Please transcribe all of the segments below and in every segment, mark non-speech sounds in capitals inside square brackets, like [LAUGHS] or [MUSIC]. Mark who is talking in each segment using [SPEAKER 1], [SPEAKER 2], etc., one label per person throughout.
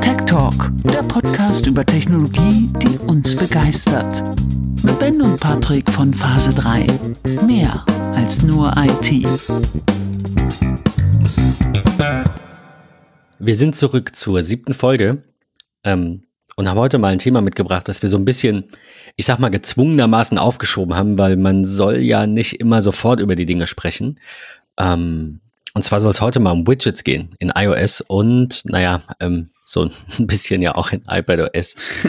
[SPEAKER 1] Tech Talk, der Podcast über Technologie, die uns begeistert. Mit Ben und Patrick von Phase 3. Mehr als nur IT.
[SPEAKER 2] Wir sind zurück zur siebten Folge ähm, und haben heute mal ein Thema mitgebracht, das wir so ein bisschen, ich sag mal, gezwungenermaßen aufgeschoben haben, weil man soll ja nicht immer sofort über die Dinge sprechen. Ähm, und zwar soll es heute mal um Widgets gehen in iOS und, naja, ähm, so ein [LAUGHS] bisschen ja auch in iPadOS. [LAUGHS]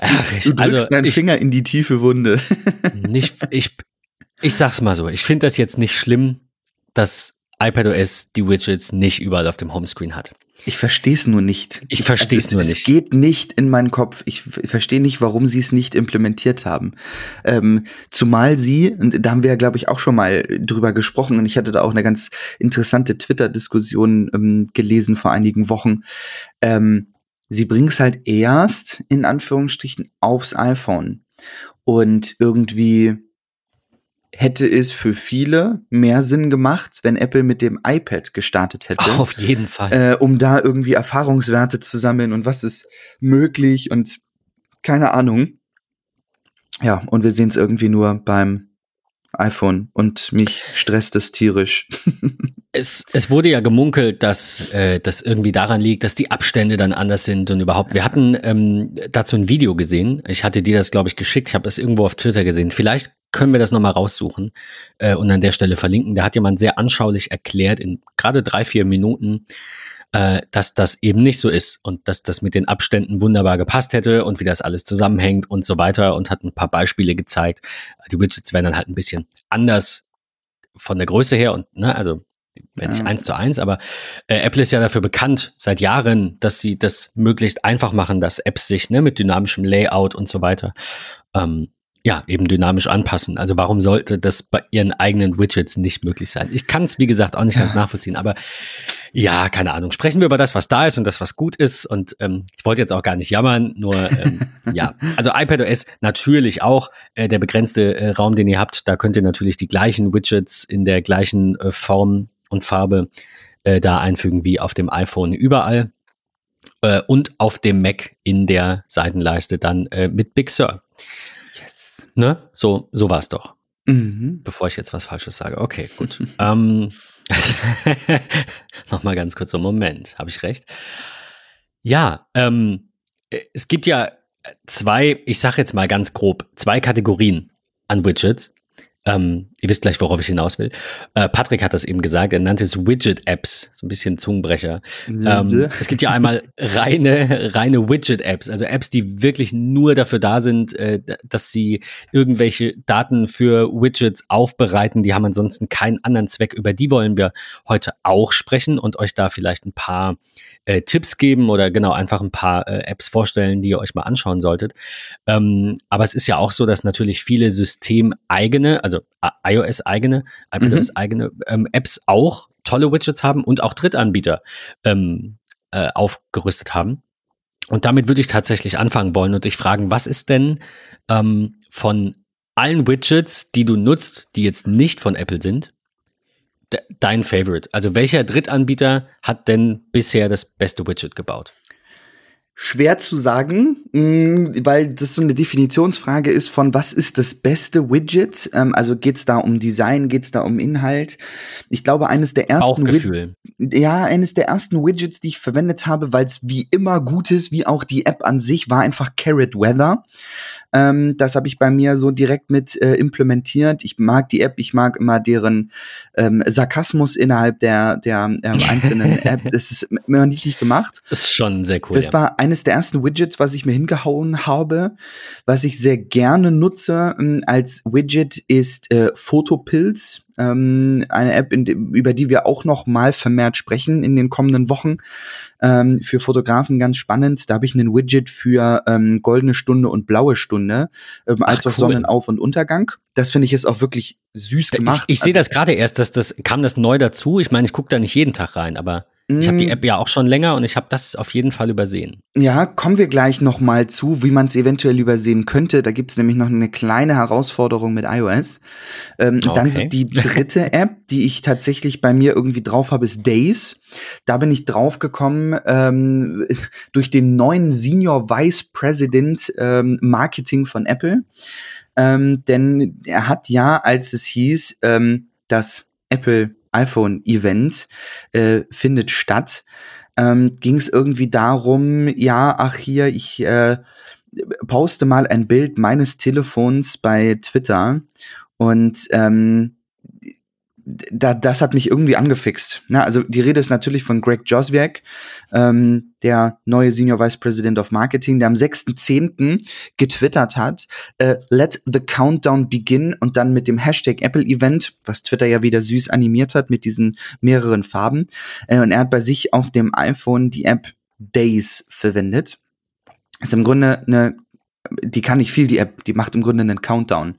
[SPEAKER 3] Ach, ich, du drückst also, deinen ich, Finger in die tiefe Wunde. [LAUGHS]
[SPEAKER 2] nicht, ich, ich sag's mal so, ich finde das jetzt nicht schlimm, dass iPadOS die Widgets nicht überall auf dem Homescreen hat.
[SPEAKER 3] Ich verstehe es nur nicht.
[SPEAKER 2] Ich verstehe es nur nicht.
[SPEAKER 3] Es geht nicht in meinen Kopf. Ich verstehe nicht, warum sie es nicht implementiert haben. Ähm, zumal sie, und da haben wir ja, glaube ich, auch schon mal drüber gesprochen, und ich hatte da auch eine ganz interessante Twitter-Diskussion ähm, gelesen vor einigen Wochen. Ähm, sie bringen es halt erst, in Anführungsstrichen, aufs iPhone. Und irgendwie hätte es für viele mehr Sinn gemacht, wenn Apple mit dem iPad gestartet hätte. [LAUGHS]
[SPEAKER 2] Auf jeden Fall.
[SPEAKER 3] Äh, um da irgendwie Erfahrungswerte zu sammeln und was ist möglich und keine Ahnung. Ja, und wir sehen es irgendwie nur beim iPhone und mich stresst es tierisch. [LAUGHS]
[SPEAKER 2] es, es wurde ja gemunkelt, dass äh, das irgendwie daran liegt, dass die Abstände dann anders sind und überhaupt. Wir hatten ähm, dazu ein Video gesehen. Ich hatte dir das, glaube ich, geschickt. Ich habe es irgendwo auf Twitter gesehen. Vielleicht können wir das nochmal raussuchen äh, und an der Stelle verlinken. Da hat jemand sehr anschaulich erklärt, in gerade drei, vier Minuten, äh, dass das eben nicht so ist und dass das mit den Abständen wunderbar gepasst hätte und wie das alles zusammenhängt und so weiter und hat ein paar Beispiele gezeigt. Die Widgets werden dann halt ein bisschen anders von der Größe her und, ne, also wenn nicht eins zu eins, aber äh, Apple ist ja dafür bekannt seit Jahren, dass sie das möglichst einfach machen, dass Apps sich ne, mit dynamischem Layout und so weiter ähm, ja, eben dynamisch anpassen. Also warum sollte das bei ihren eigenen Widgets nicht möglich sein? Ich kann es, wie gesagt, auch nicht ja. ganz nachvollziehen, aber ja, keine Ahnung. Sprechen wir über das, was da ist und das, was gut ist. Und ähm, ich wollte jetzt auch gar nicht jammern, nur ähm, [LAUGHS] ja. Also iPadOS natürlich auch äh, der begrenzte äh, Raum, den ihr habt. Da könnt ihr natürlich die gleichen Widgets in der gleichen äh, Form und Farbe äh, da einfügen wie auf dem iPhone überall. Äh, und auf dem Mac in der Seitenleiste dann äh, mit Big Sur. Ne? So, so war es doch. Mhm. Bevor ich jetzt was Falsches sage. Okay, gut. [LAUGHS] ähm, [LAUGHS] Nochmal ganz kurz einen Moment. Habe ich recht? Ja, ähm, es gibt ja zwei, ich sage jetzt mal ganz grob, zwei Kategorien an Widgets. Ähm, ihr wisst gleich, worauf ich hinaus will. Äh, Patrick hat das eben gesagt, er nannte es Widget-Apps, so ein bisschen Zungenbrecher. Ähm, es gibt ja einmal reine, reine Widget-Apps, also Apps, die wirklich nur dafür da sind, äh, dass sie irgendwelche Daten für Widgets aufbereiten. Die haben ansonsten keinen anderen Zweck. Über die wollen wir heute auch sprechen und euch da vielleicht ein paar äh, Tipps geben oder genau einfach ein paar äh, Apps vorstellen, die ihr euch mal anschauen solltet. Ähm, aber es ist ja auch so, dass natürlich viele systemeigene, also iOS-eigene, iPadOS-eigene mhm. ähm, Apps auch tolle Widgets haben und auch Drittanbieter ähm, äh, aufgerüstet haben. Und damit würde ich tatsächlich anfangen wollen und dich fragen, was ist denn ähm, von allen Widgets, die du nutzt, die jetzt nicht von Apple sind, dein Favorite? Also welcher Drittanbieter hat denn bisher das beste Widget gebaut?
[SPEAKER 3] Schwer zu sagen, mm, weil das so eine Definitionsfrage ist von was ist das beste Widget? Ähm, also geht's da um Design, geht's da um Inhalt? Ich glaube, eines der ersten
[SPEAKER 2] Bauchgefühl.
[SPEAKER 3] ja, eines der ersten Widgets, die ich verwendet habe, weil es wie immer gut ist, wie auch die App an sich, war einfach Carrot Weather. Ähm, das habe ich bei mir so direkt mit äh, implementiert. Ich mag die App, ich mag immer deren ähm, Sarkasmus innerhalb der, der äh, einzelnen [LAUGHS] App. Das ist immer niedlich gemacht.
[SPEAKER 2] Das ist schon sehr cool.
[SPEAKER 3] Das ja. war eines der ersten Widgets, was ich mir hingehauen habe. Was ich sehr gerne nutze ähm, als Widget ist äh, Photopilz ähm, eine App, de, über die wir auch noch mal vermehrt sprechen in den kommenden Wochen. Ähm, für Fotografen ganz spannend. Da habe ich einen Widget für ähm, goldene Stunde und blaue Stunde, ähm, als auch cool. Sonnenauf- und Untergang. Das finde ich ist auch wirklich süß gemacht.
[SPEAKER 2] Ich, ich sehe also, das gerade erst, dass das kam das neu dazu. Ich meine, ich gucke da nicht jeden Tag rein, aber Ich habe die App ja auch schon länger und ich habe das auf jeden Fall übersehen.
[SPEAKER 3] Ja, kommen wir gleich noch mal zu, wie man es eventuell übersehen könnte. Da gibt es nämlich noch eine kleine Herausforderung mit iOS. Ähm, okay. Dann so die [LAUGHS] dritte App, die ich tatsächlich bei mir irgendwie drauf habe, ist Days. Da bin ich drauf gekommen ähm, [LAUGHS] durch den neuen Senior Vice President ähm, Marketing von Apple. Ähm, denn er hat ja, als es hieß, ähm, dass Apple iPhone-Event äh, findet statt, ähm, ging es irgendwie darum, ja, ach hier, ich äh, poste mal ein Bild meines Telefons bei Twitter und ähm, da, das hat mich irgendwie angefixt. Na, also die Rede ist natürlich von Greg Joswiak, ähm, der neue Senior Vice President of Marketing, der am 6.10. getwittert hat, äh, let the countdown begin und dann mit dem Hashtag Apple Event, was Twitter ja wieder süß animiert hat mit diesen mehreren Farben. Äh, und er hat bei sich auf dem iPhone die App Days verwendet. ist im Grunde eine die kann nicht viel, die App, die macht im Grunde einen Countdown.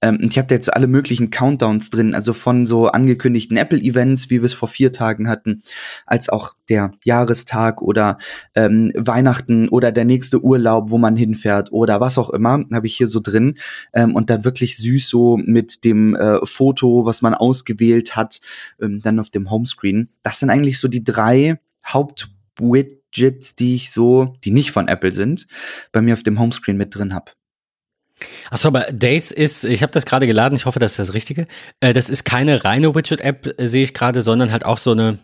[SPEAKER 3] Ähm, und ich habe da jetzt alle möglichen Countdowns drin, also von so angekündigten Apple-Events, wie wir es vor vier Tagen hatten, als auch der Jahrestag oder ähm, Weihnachten oder der nächste Urlaub, wo man hinfährt oder was auch immer, habe ich hier so drin. Ähm, und da wirklich süß so mit dem äh, Foto, was man ausgewählt hat, ähm, dann auf dem Homescreen. Das sind eigentlich so die drei Haupt- Widgets, die ich so, die nicht von Apple sind, bei mir auf dem Homescreen mit drin habe.
[SPEAKER 2] Achso, aber Days ist, ich habe das gerade geladen, ich hoffe, das ist das Richtige. Äh, das ist keine reine Widget-App, äh, sehe ich gerade, sondern halt auch so eine,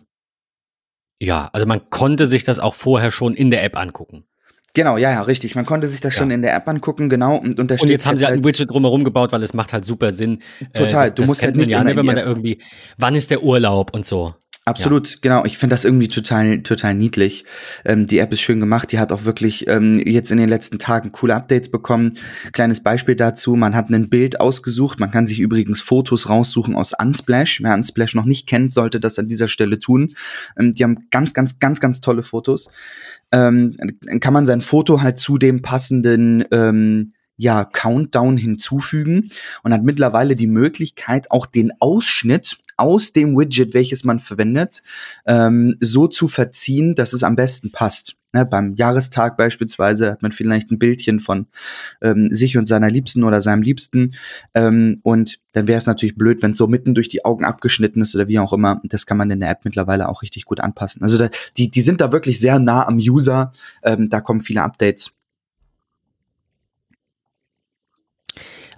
[SPEAKER 2] ja, also man konnte sich das auch vorher schon in der App angucken.
[SPEAKER 3] Genau, ja, ja, richtig. Man konnte sich das ja. schon in der App angucken, genau.
[SPEAKER 2] Und, und, da und jetzt haben sie halt ein Widget drumherum gebaut, weil es macht halt super Sinn.
[SPEAKER 3] Total. Äh, das, du musst halt nicht
[SPEAKER 2] ja, ne, wenn man da irgendwie, wann ist der Urlaub und so.
[SPEAKER 3] Absolut, ja. genau. Ich finde das irgendwie total, total niedlich. Ähm, die App ist schön gemacht. Die hat auch wirklich ähm, jetzt in den letzten Tagen coole Updates bekommen. Kleines Beispiel dazu: Man hat ein Bild ausgesucht. Man kann sich übrigens Fotos raussuchen aus Unsplash. Wer Unsplash noch nicht kennt, sollte das an dieser Stelle tun. Ähm, die haben ganz, ganz, ganz, ganz tolle Fotos. Ähm, kann man sein Foto halt zu dem passenden ähm, ja, Countdown hinzufügen und hat mittlerweile die Möglichkeit, auch den Ausschnitt aus dem Widget, welches man verwendet, ähm, so zu verziehen, dass es am besten passt. Ne, beim Jahrestag beispielsweise hat man vielleicht ein Bildchen von ähm, sich und seiner Liebsten oder seinem Liebsten. Ähm, und dann wäre es natürlich blöd, wenn es so mitten durch die Augen abgeschnitten ist oder wie auch immer. Das kann man in der App mittlerweile auch richtig gut anpassen. Also da, die, die sind da wirklich sehr nah am User. Ähm, da kommen viele Updates.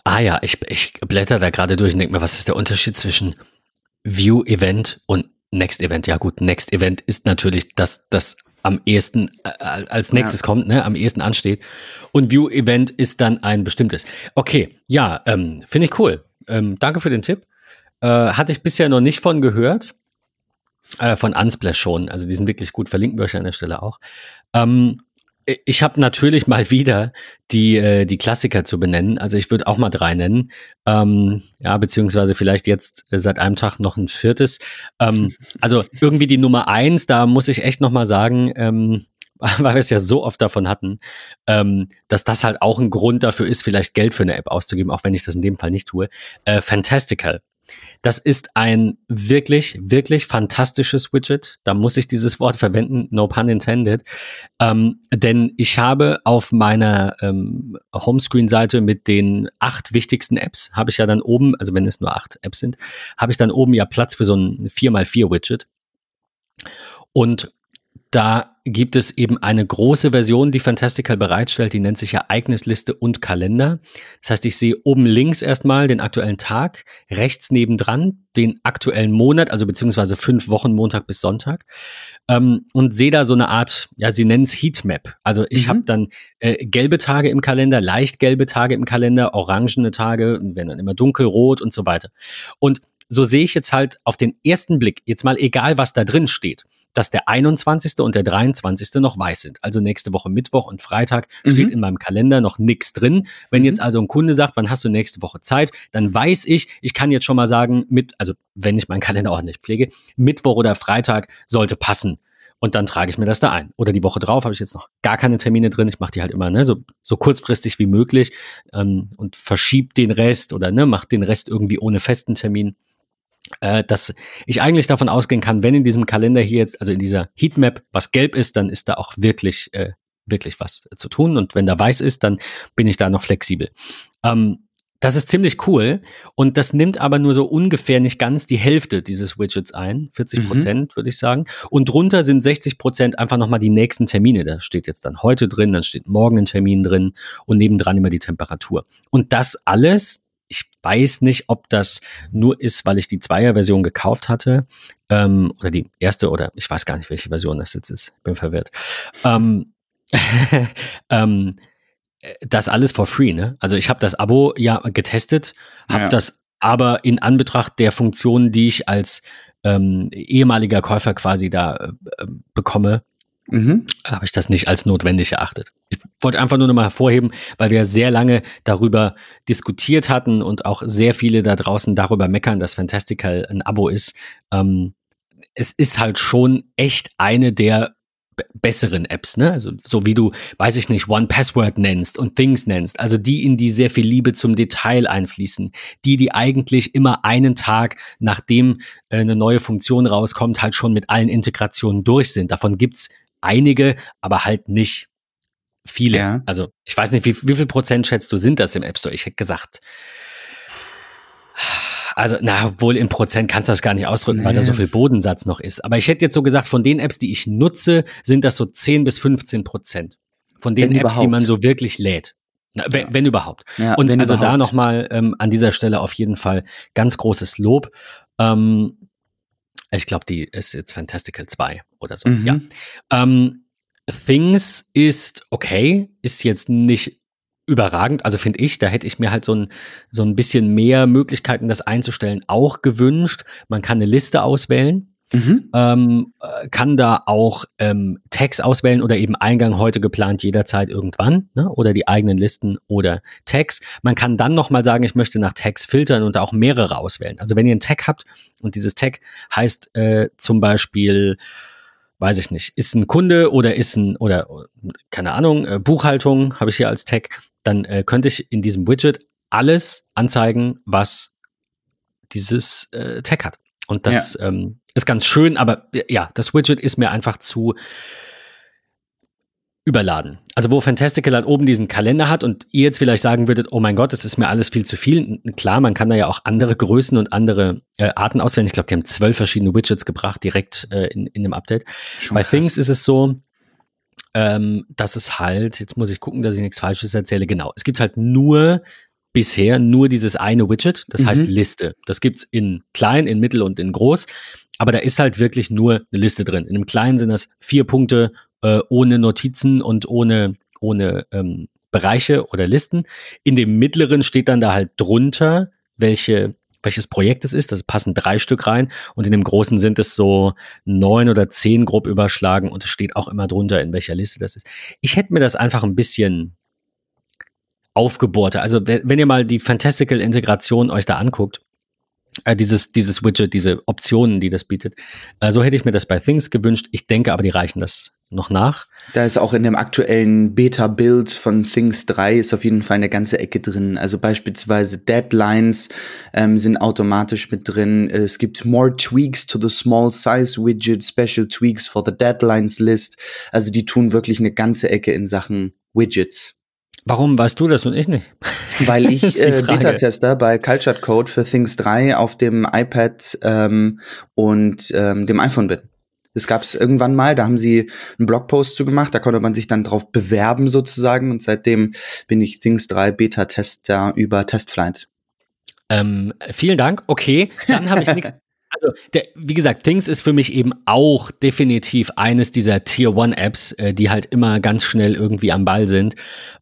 [SPEAKER 2] Ah ja, ich, ich blätter da gerade durch und denke mir, was ist der Unterschied zwischen View Event und Next Event. Ja gut, Next Event ist natürlich das, das am ehesten äh, als nächstes ja. kommt, ne, am ehesten ansteht. Und View Event ist dann ein bestimmtes. Okay, ja, ähm, finde ich cool. Ähm, danke für den Tipp. Äh, hatte ich bisher noch nicht von gehört. Äh, von Unsplash schon. Also die sind wirklich gut. Verlinken wir euch an der Stelle auch. Ähm, ich habe natürlich [LAUGHS] mal wieder die, äh, die Klassiker zu benennen. Also ich würde auch mal drei nennen. Ähm, ja, beziehungsweise vielleicht jetzt seit einem Tag noch ein viertes. Ähm, [LAUGHS] also irgendwie die Nummer eins, da muss ich echt noch mal sagen, ähm, [LAUGHS] weil wir es ja so oft davon hatten, ähm, dass das halt auch ein Grund dafür ist, vielleicht Geld für eine App auszugeben, auch wenn ich das in dem Fall nicht tue. Äh, Fantastical. Das ist ein wirklich, wirklich fantastisches Widget. Da muss ich dieses Wort verwenden, no pun intended. Ähm, denn ich habe auf meiner ähm, Homescreen-Seite mit den acht wichtigsten Apps, habe ich ja dann oben, also wenn es nur acht Apps sind, habe ich dann oben ja Platz für so ein 4x4-Widget. Und da gibt es eben eine große Version, die Fantastical bereitstellt, die nennt sich Ereignisliste und Kalender. Das heißt, ich sehe oben links erstmal den aktuellen Tag, rechts nebendran den aktuellen Monat, also beziehungsweise fünf Wochen, Montag bis Sonntag, ähm, und sehe da so eine Art, ja, sie nennen es Heatmap. Also ich mhm. habe dann äh, gelbe Tage im Kalender, leicht gelbe Tage im Kalender, orangene Tage, werden dann immer dunkelrot und so weiter. Und so sehe ich jetzt halt auf den ersten Blick, jetzt mal egal, was da drin steht, dass der 21. und der 23. noch weiß sind. Also nächste Woche Mittwoch und Freitag mhm. steht in meinem Kalender noch nichts drin. Wenn mhm. jetzt also ein Kunde sagt, wann hast du nächste Woche Zeit, dann weiß ich, ich kann jetzt schon mal sagen, mit, also wenn ich meinen Kalender ordentlich pflege, Mittwoch oder Freitag sollte passen. Und dann trage ich mir das da ein. Oder die Woche drauf habe ich jetzt noch gar keine Termine drin. Ich mache die halt immer ne, so, so kurzfristig wie möglich ähm, und verschiebe den Rest oder ne, mache den Rest irgendwie ohne festen Termin. Äh, dass ich eigentlich davon ausgehen kann, wenn in diesem Kalender hier jetzt, also in dieser Heatmap, was gelb ist, dann ist da auch wirklich, äh, wirklich was zu tun. Und wenn da weiß ist, dann bin ich da noch flexibel. Ähm, das ist ziemlich cool und das nimmt aber nur so ungefähr nicht ganz die Hälfte dieses Widgets ein, 40 Prozent mhm. würde ich sagen. Und drunter sind 60 Prozent einfach nochmal die nächsten Termine. Da steht jetzt dann heute drin, dann steht morgen ein Termin drin und nebendran immer die Temperatur. Und das alles, ich weiß nicht, ob das nur ist, weil ich die Zweier-Version gekauft hatte ähm, oder die erste oder ich weiß gar nicht, welche Version das jetzt ist. Bin verwirrt. Ähm, [LAUGHS] ähm, das alles for free, ne? Also ich habe das Abo ja getestet, habe ja. das aber in Anbetracht der Funktionen, die ich als ähm, ehemaliger Käufer quasi da äh, bekomme, mhm. habe ich das nicht als notwendig erachtet. Ich wollte einfach nur noch mal hervorheben, weil wir sehr lange darüber diskutiert hatten und auch sehr viele da draußen darüber meckern, dass Fantastical ein Abo ist. Ähm, es ist halt schon echt eine der besseren Apps, ne? Also so wie du, weiß ich nicht, One Password nennst und Things nennst, also die, in die sehr viel Liebe zum Detail einfließen, die, die eigentlich immer einen Tag, nachdem äh, eine neue Funktion rauskommt, halt schon mit allen Integrationen durch sind. Davon gibt's einige, aber halt nicht viele. Ja. Also ich weiß nicht, wie, wie viel Prozent schätzt du sind das im App Store? Ich hätte gesagt also, na, wohl in Prozent kannst du das gar nicht ausdrücken, nee. weil da so viel Bodensatz noch ist. Aber ich hätte jetzt so gesagt, von den Apps, die ich nutze, sind das so 10 bis 15 Prozent. Von den wenn Apps, überhaupt. die man so wirklich lädt. Na, wenn, ja. wenn überhaupt. Ja, und also überhaupt. da nochmal ähm, an dieser Stelle auf jeden Fall ganz großes Lob. Ähm, ich glaube, die ist jetzt Fantastical 2 oder so. Mhm. Ja. Ähm, Things ist okay, ist jetzt nicht überragend. Also finde ich, da hätte ich mir halt so ein, so ein bisschen mehr Möglichkeiten, das einzustellen, auch gewünscht. Man kann eine Liste auswählen. Mhm. Ähm, äh, kann da auch ähm, Tags auswählen oder eben Eingang heute geplant jederzeit irgendwann ne? oder die eigenen Listen oder Tags. Man kann dann nochmal sagen, ich möchte nach Tags filtern und da auch mehrere auswählen. Also wenn ihr einen Tag habt und dieses Tag heißt äh, zum Beispiel weiß ich nicht, ist ein Kunde oder ist ein, oder keine Ahnung, äh, Buchhaltung habe ich hier als Tag, dann äh, könnte ich in diesem Widget alles anzeigen, was dieses äh, Tag hat. Und das ja. ähm, ist ganz schön, aber ja, das Widget ist mir einfach zu überladen. Also wo Fantastical halt oben diesen Kalender hat und ihr jetzt vielleicht sagen würdet, oh mein Gott, das ist mir alles viel zu viel. Klar, man kann da ja auch andere Größen und andere äh, Arten auswählen. Ich glaube, die haben zwölf verschiedene Widgets gebracht direkt äh, in, in dem Update. Schon Bei krass. Things ist es so, ähm, dass es halt, jetzt muss ich gucken, dass ich nichts Falsches erzähle. Genau, es gibt halt nur bisher nur dieses eine Widget, das mhm. heißt Liste. Das gibt's in klein, in mittel und in groß, aber da ist halt wirklich nur eine Liste drin. In dem kleinen sind das vier Punkte äh, ohne Notizen und ohne, ohne ähm, Bereiche oder Listen. In dem mittleren steht dann da halt drunter, welche welches Projekt es ist. Das passen drei Stück rein und in dem großen sind es so neun oder zehn grob überschlagen und es steht auch immer drunter, in welcher Liste das ist. Ich hätte mir das einfach ein bisschen aufgebohrter. Also wenn ihr mal die Fantastical Integration euch da anguckt, äh, dieses, dieses Widget, diese Optionen, die das bietet. Äh, so hätte ich mir das bei Things gewünscht. Ich denke aber, die reichen das noch nach.
[SPEAKER 3] Da ist auch in dem aktuellen Beta-Build von Things 3 ist auf jeden Fall eine ganze Ecke drin. Also beispielsweise Deadlines ähm, sind automatisch mit drin. Es gibt more tweaks to the small size widget, special tweaks for the deadlines list. Also die tun wirklich eine ganze Ecke in Sachen Widgets.
[SPEAKER 2] Warum weißt du das und ich nicht? [LAUGHS]
[SPEAKER 3] Weil ich äh, Beta-Tester bei Cultured Code für Things 3 auf dem iPad ähm, und ähm, dem iPhone bin. Das gab es irgendwann mal, da haben sie einen Blogpost zu gemacht, da konnte man sich dann drauf bewerben sozusagen und seitdem bin ich Things 3 Beta-Tester über Testflight.
[SPEAKER 2] Ähm, vielen Dank. Okay, dann habe ich nichts [LAUGHS] Also, der, wie gesagt, Things ist für mich eben auch definitiv eines dieser Tier One Apps, äh, die halt immer ganz schnell irgendwie am Ball sind.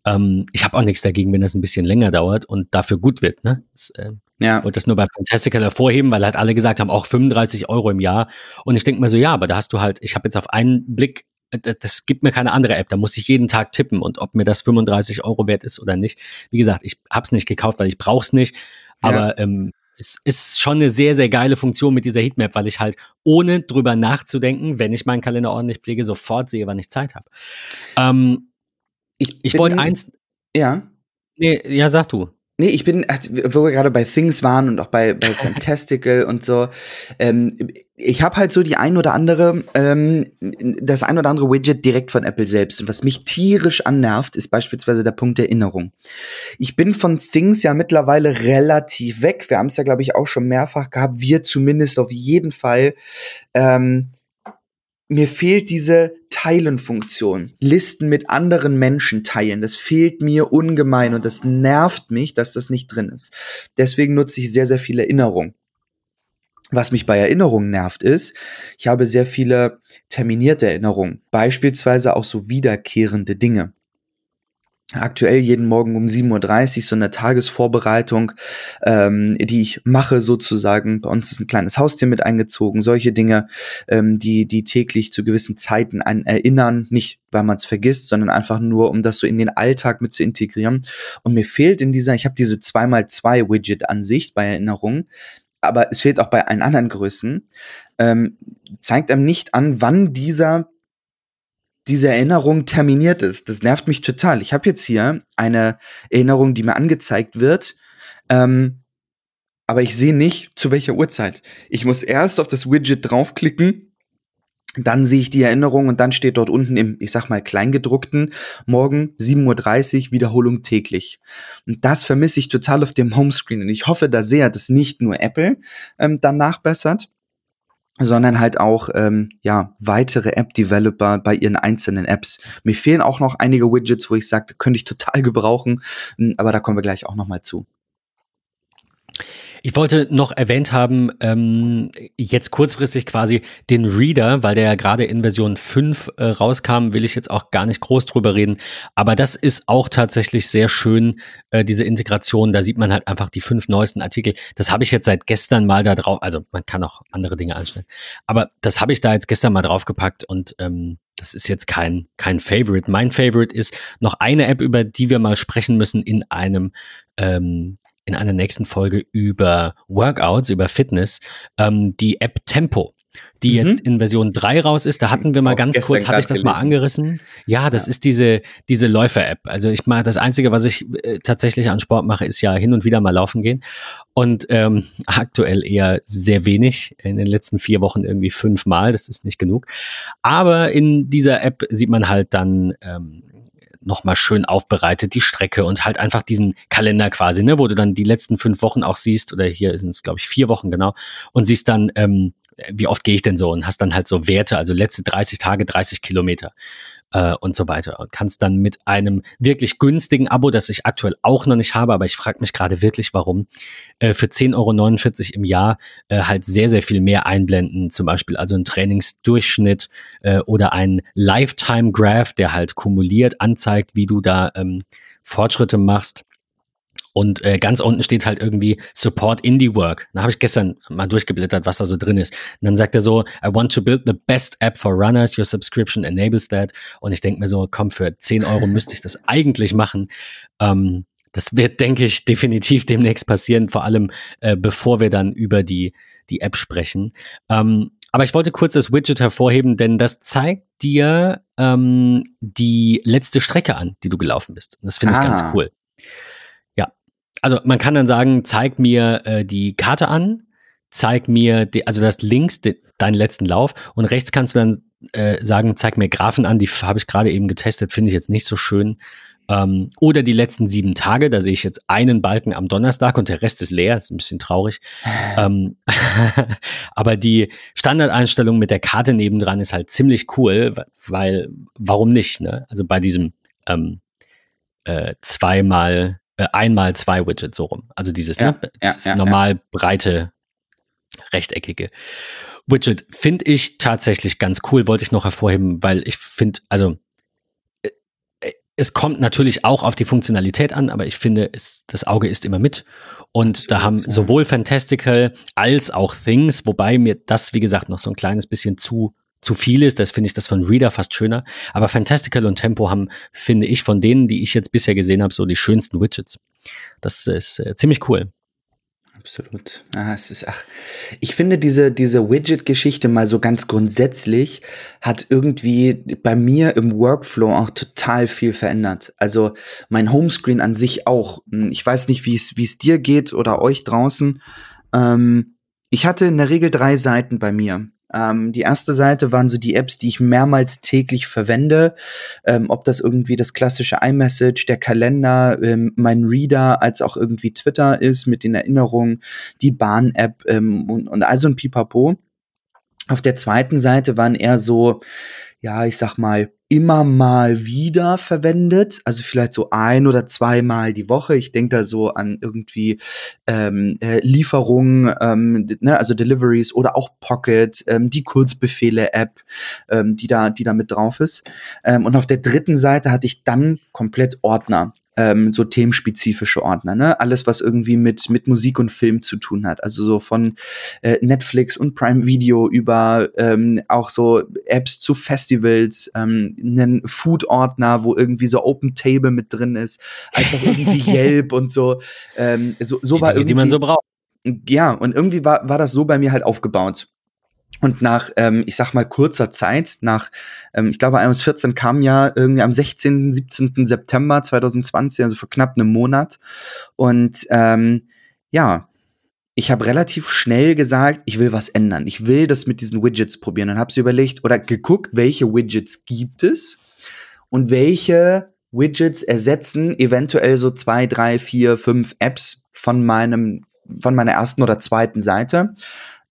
[SPEAKER 2] Ähm, ich habe auch nichts dagegen, wenn das ein bisschen länger dauert und dafür gut wird. Ne? Das, äh, ja. wollte das nur bei Fantastical hervorheben, weil halt alle gesagt haben, auch 35 Euro im Jahr. Und ich denke mir so, ja, aber da hast du halt, ich habe jetzt auf einen Blick äh, das gibt mir keine andere App. Da muss ich jeden Tag tippen und ob mir das 35 Euro wert ist oder nicht. Wie gesagt, ich habe es nicht gekauft, weil ich brauche es nicht. Aber ja. ähm, es ist schon eine sehr, sehr geile Funktion mit dieser Heatmap, weil ich halt ohne drüber nachzudenken, wenn ich meinen Kalender ordentlich pflege, sofort sehe, wann ich Zeit habe. Ähm, ich ich wollte eins.
[SPEAKER 3] Ja.
[SPEAKER 2] Nee, ja, sag du.
[SPEAKER 3] Nee, ich bin, wo wir gerade bei Things waren und auch bei, bei [LAUGHS] Fantastical und so, ähm, ich habe halt so die ein oder andere, ähm, das ein oder andere Widget direkt von Apple selbst. Und was mich tierisch annervt, ist beispielsweise der Punkt Erinnerung. Ich bin von Things ja mittlerweile relativ weg. Wir haben es ja, glaube ich, auch schon mehrfach gehabt. Wir zumindest auf jeden Fall. Ähm, mir fehlt diese Teilen-Funktion. Listen mit anderen Menschen teilen. Das fehlt mir ungemein und das nervt mich, dass das nicht drin ist. Deswegen nutze ich sehr, sehr viele Erinnerungen. Was mich bei Erinnerungen nervt, ist, ich habe sehr viele terminierte Erinnerungen. Beispielsweise auch so wiederkehrende Dinge aktuell jeden Morgen um 7.30 Uhr so eine Tagesvorbereitung, ähm, die ich mache sozusagen. Bei uns ist ein kleines Haustier mit eingezogen, solche Dinge, ähm, die, die täglich zu gewissen Zeiten an erinnern, nicht weil man es vergisst, sondern einfach nur, um das so in den Alltag mit zu integrieren. Und mir fehlt in dieser, ich habe diese 2x2 Widget-Ansicht bei Erinnerungen, aber es fehlt auch bei allen anderen Größen, ähm, zeigt einem nicht an, wann dieser diese Erinnerung terminiert ist. Das nervt mich total. Ich habe jetzt hier eine Erinnerung, die mir angezeigt wird, ähm, aber ich sehe nicht, zu welcher Uhrzeit. Ich muss erst auf das Widget draufklicken, dann sehe ich die Erinnerung und dann steht dort unten im, ich sag mal, Kleingedruckten, morgen 7.30 Uhr, Wiederholung täglich. Und das vermisse ich total auf dem Homescreen. Und ich hoffe da sehr, dass nicht nur Apple ähm, dann nachbessert, sondern halt auch ähm, ja weitere App-Developer bei ihren einzelnen Apps. Mir fehlen auch noch einige Widgets, wo ich sage, könnte ich total [LAUGHS] gebrauchen, hm, aber da kommen wir gleich auch noch mal zu.
[SPEAKER 2] Ich wollte noch erwähnt haben, ähm, jetzt kurzfristig quasi den Reader, weil der ja gerade in Version 5 äh, rauskam, will ich jetzt auch gar nicht groß drüber reden. Aber das ist auch tatsächlich sehr schön, äh, diese Integration. Da sieht man halt einfach die fünf neuesten Artikel. Das habe ich jetzt seit gestern mal da drauf, also man kann auch andere Dinge anstellen. Aber das habe ich da jetzt gestern mal draufgepackt und ähm, das ist jetzt kein, kein Favorite. Mein Favorite ist noch eine App, über die wir mal sprechen müssen in einem ähm, in einer nächsten Folge über Workouts, über Fitness, ähm, die App Tempo die mhm. jetzt in Version 3 raus ist. Da hatten wir mal Auch ganz kurz, hatte ich das gelesen. mal angerissen. Ja, das ja. ist diese, diese Läufer-App. Also ich mache das Einzige, was ich äh, tatsächlich an Sport mache, ist ja hin und wieder mal laufen gehen. Und ähm, [LAUGHS] aktuell eher sehr wenig. In den letzten vier Wochen irgendwie fünfmal. Das ist nicht genug. Aber in dieser App sieht man halt dann ähm, nochmal schön aufbereitet, die Strecke und halt einfach diesen Kalender quasi, ne, wo du dann die letzten fünf Wochen auch siehst, oder hier sind es, glaube ich, vier Wochen genau, und siehst dann, ähm, wie oft gehe ich denn so und hast dann halt so Werte, also letzte 30 Tage, 30 Kilometer äh, und so weiter. Und kannst dann mit einem wirklich günstigen Abo, das ich aktuell auch noch nicht habe, aber ich frage mich gerade wirklich, warum, äh, für 10,49 Euro im Jahr äh, halt sehr, sehr viel mehr einblenden. Zum Beispiel also ein Trainingsdurchschnitt äh, oder ein Lifetime Graph, der halt kumuliert anzeigt, wie du da ähm, Fortschritte machst. Und äh, ganz unten steht halt irgendwie Support Indie Work. Da habe ich gestern mal durchgeblättert, was da so drin ist. Und dann sagt er so, I want to build the best app for runners. Your subscription enables that. Und ich denke mir so, komm, für 10 Euro müsste ich das [LAUGHS] eigentlich machen. Ähm, das wird, denke ich, definitiv demnächst passieren, vor allem äh, bevor wir dann über die, die App sprechen. Ähm, aber ich wollte kurz das Widget hervorheben, denn das zeigt dir ähm, die letzte Strecke an, die du gelaufen bist. Und das finde ich ah. ganz cool also man kann dann sagen, zeig mir äh, die Karte an, zeig mir, die, also das links de, deinen letzten Lauf und rechts kannst du dann äh, sagen, zeig mir Graphen an, die habe ich gerade eben getestet, finde ich jetzt nicht so schön. Ähm, oder die letzten sieben Tage, da sehe ich jetzt einen Balken am Donnerstag und der Rest ist leer, ist ein bisschen traurig. [LAUGHS] ähm, [LAUGHS] aber die Standardeinstellung mit der Karte nebendran ist halt ziemlich cool, weil, warum nicht? Ne? Also bei diesem ähm, äh, zweimal äh, einmal zwei Widgets so rum. Also dieses, ja, ne, das ja, normal breite, rechteckige Widget finde ich tatsächlich ganz cool, wollte ich noch hervorheben, weil ich finde, also äh, äh, es kommt natürlich auch auf die Funktionalität an, aber ich finde, es, das Auge ist immer mit. Und da haben sowohl Fantastical als auch Things, wobei mir das, wie gesagt, noch so ein kleines bisschen zu zu viel ist. Das finde ich das von Reader fast schöner. Aber Fantastical und Tempo haben, finde ich, von denen, die ich jetzt bisher gesehen habe, so die schönsten Widgets. Das ist äh, ziemlich cool.
[SPEAKER 3] absolut. Ah, es ist, ach, ich finde diese, diese Widget-Geschichte mal so ganz grundsätzlich hat irgendwie bei mir im Workflow auch total viel verändert. Also mein Homescreen an sich auch. Hm, ich weiß nicht, wie es, wie es dir geht oder euch draußen. Ähm, ich hatte in der Regel drei Seiten bei mir. Ähm, die erste Seite waren so die Apps, die ich mehrmals täglich verwende. Ähm, ob das irgendwie das klassische iMessage, der Kalender, ähm, mein Reader, als auch irgendwie Twitter ist mit den Erinnerungen, die Bahn-App ähm, und, und also ein Pipapo. Auf der zweiten Seite waren eher so, ja, ich sag mal, immer mal wieder verwendet, also vielleicht so ein oder zweimal die Woche. Ich denke da so an irgendwie ähm, äh, Lieferungen, ähm, ne, also Deliveries oder auch Pocket, ähm, die Kurzbefehle-App, ähm, die da, die da mit drauf ist. Ähm, und auf der dritten Seite hatte ich dann komplett Ordner ähm, so themenspezifische Ordner, ne? Alles, was irgendwie mit, mit Musik und Film zu tun hat. Also so von äh, Netflix und Prime Video über ähm, auch so Apps zu Festivals, ähm, einen Food-Ordner, wo irgendwie so Open Table mit drin ist, als auch irgendwie [LAUGHS] Yelp und so. Ähm, so, so
[SPEAKER 2] die
[SPEAKER 3] war irgendwie,
[SPEAKER 2] die man so braucht.
[SPEAKER 3] ja, und irgendwie war, war das so bei mir halt aufgebaut. Und nach, ähm, ich sag mal, kurzer Zeit, nach, ähm, ich glaube, iOS 14 kam ja irgendwie am 16., 17. September 2020, also vor knapp einem Monat. Und ähm, ja, ich habe relativ schnell gesagt, ich will was ändern. Ich will das mit diesen Widgets probieren. Und habe sie überlegt oder geguckt, welche Widgets gibt es und welche Widgets ersetzen eventuell so zwei, drei, vier, fünf Apps von meinem, von meiner ersten oder zweiten Seite.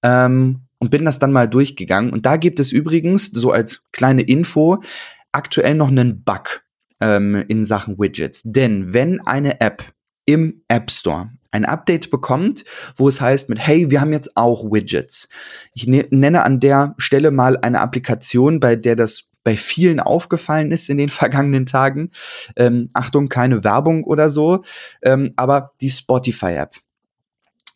[SPEAKER 3] Ähm, und bin das dann mal durchgegangen. Und da gibt es übrigens, so als kleine Info, aktuell noch einen Bug ähm, in Sachen Widgets. Denn wenn eine App im App Store ein Update bekommt, wo es heißt mit, hey, wir haben jetzt auch Widgets. Ich ne nenne an der Stelle mal eine Applikation, bei der das bei vielen aufgefallen ist in den [LAUGHS] vergangenen Tagen. Ähm, Achtung, keine Werbung oder so, ähm, aber die Spotify-App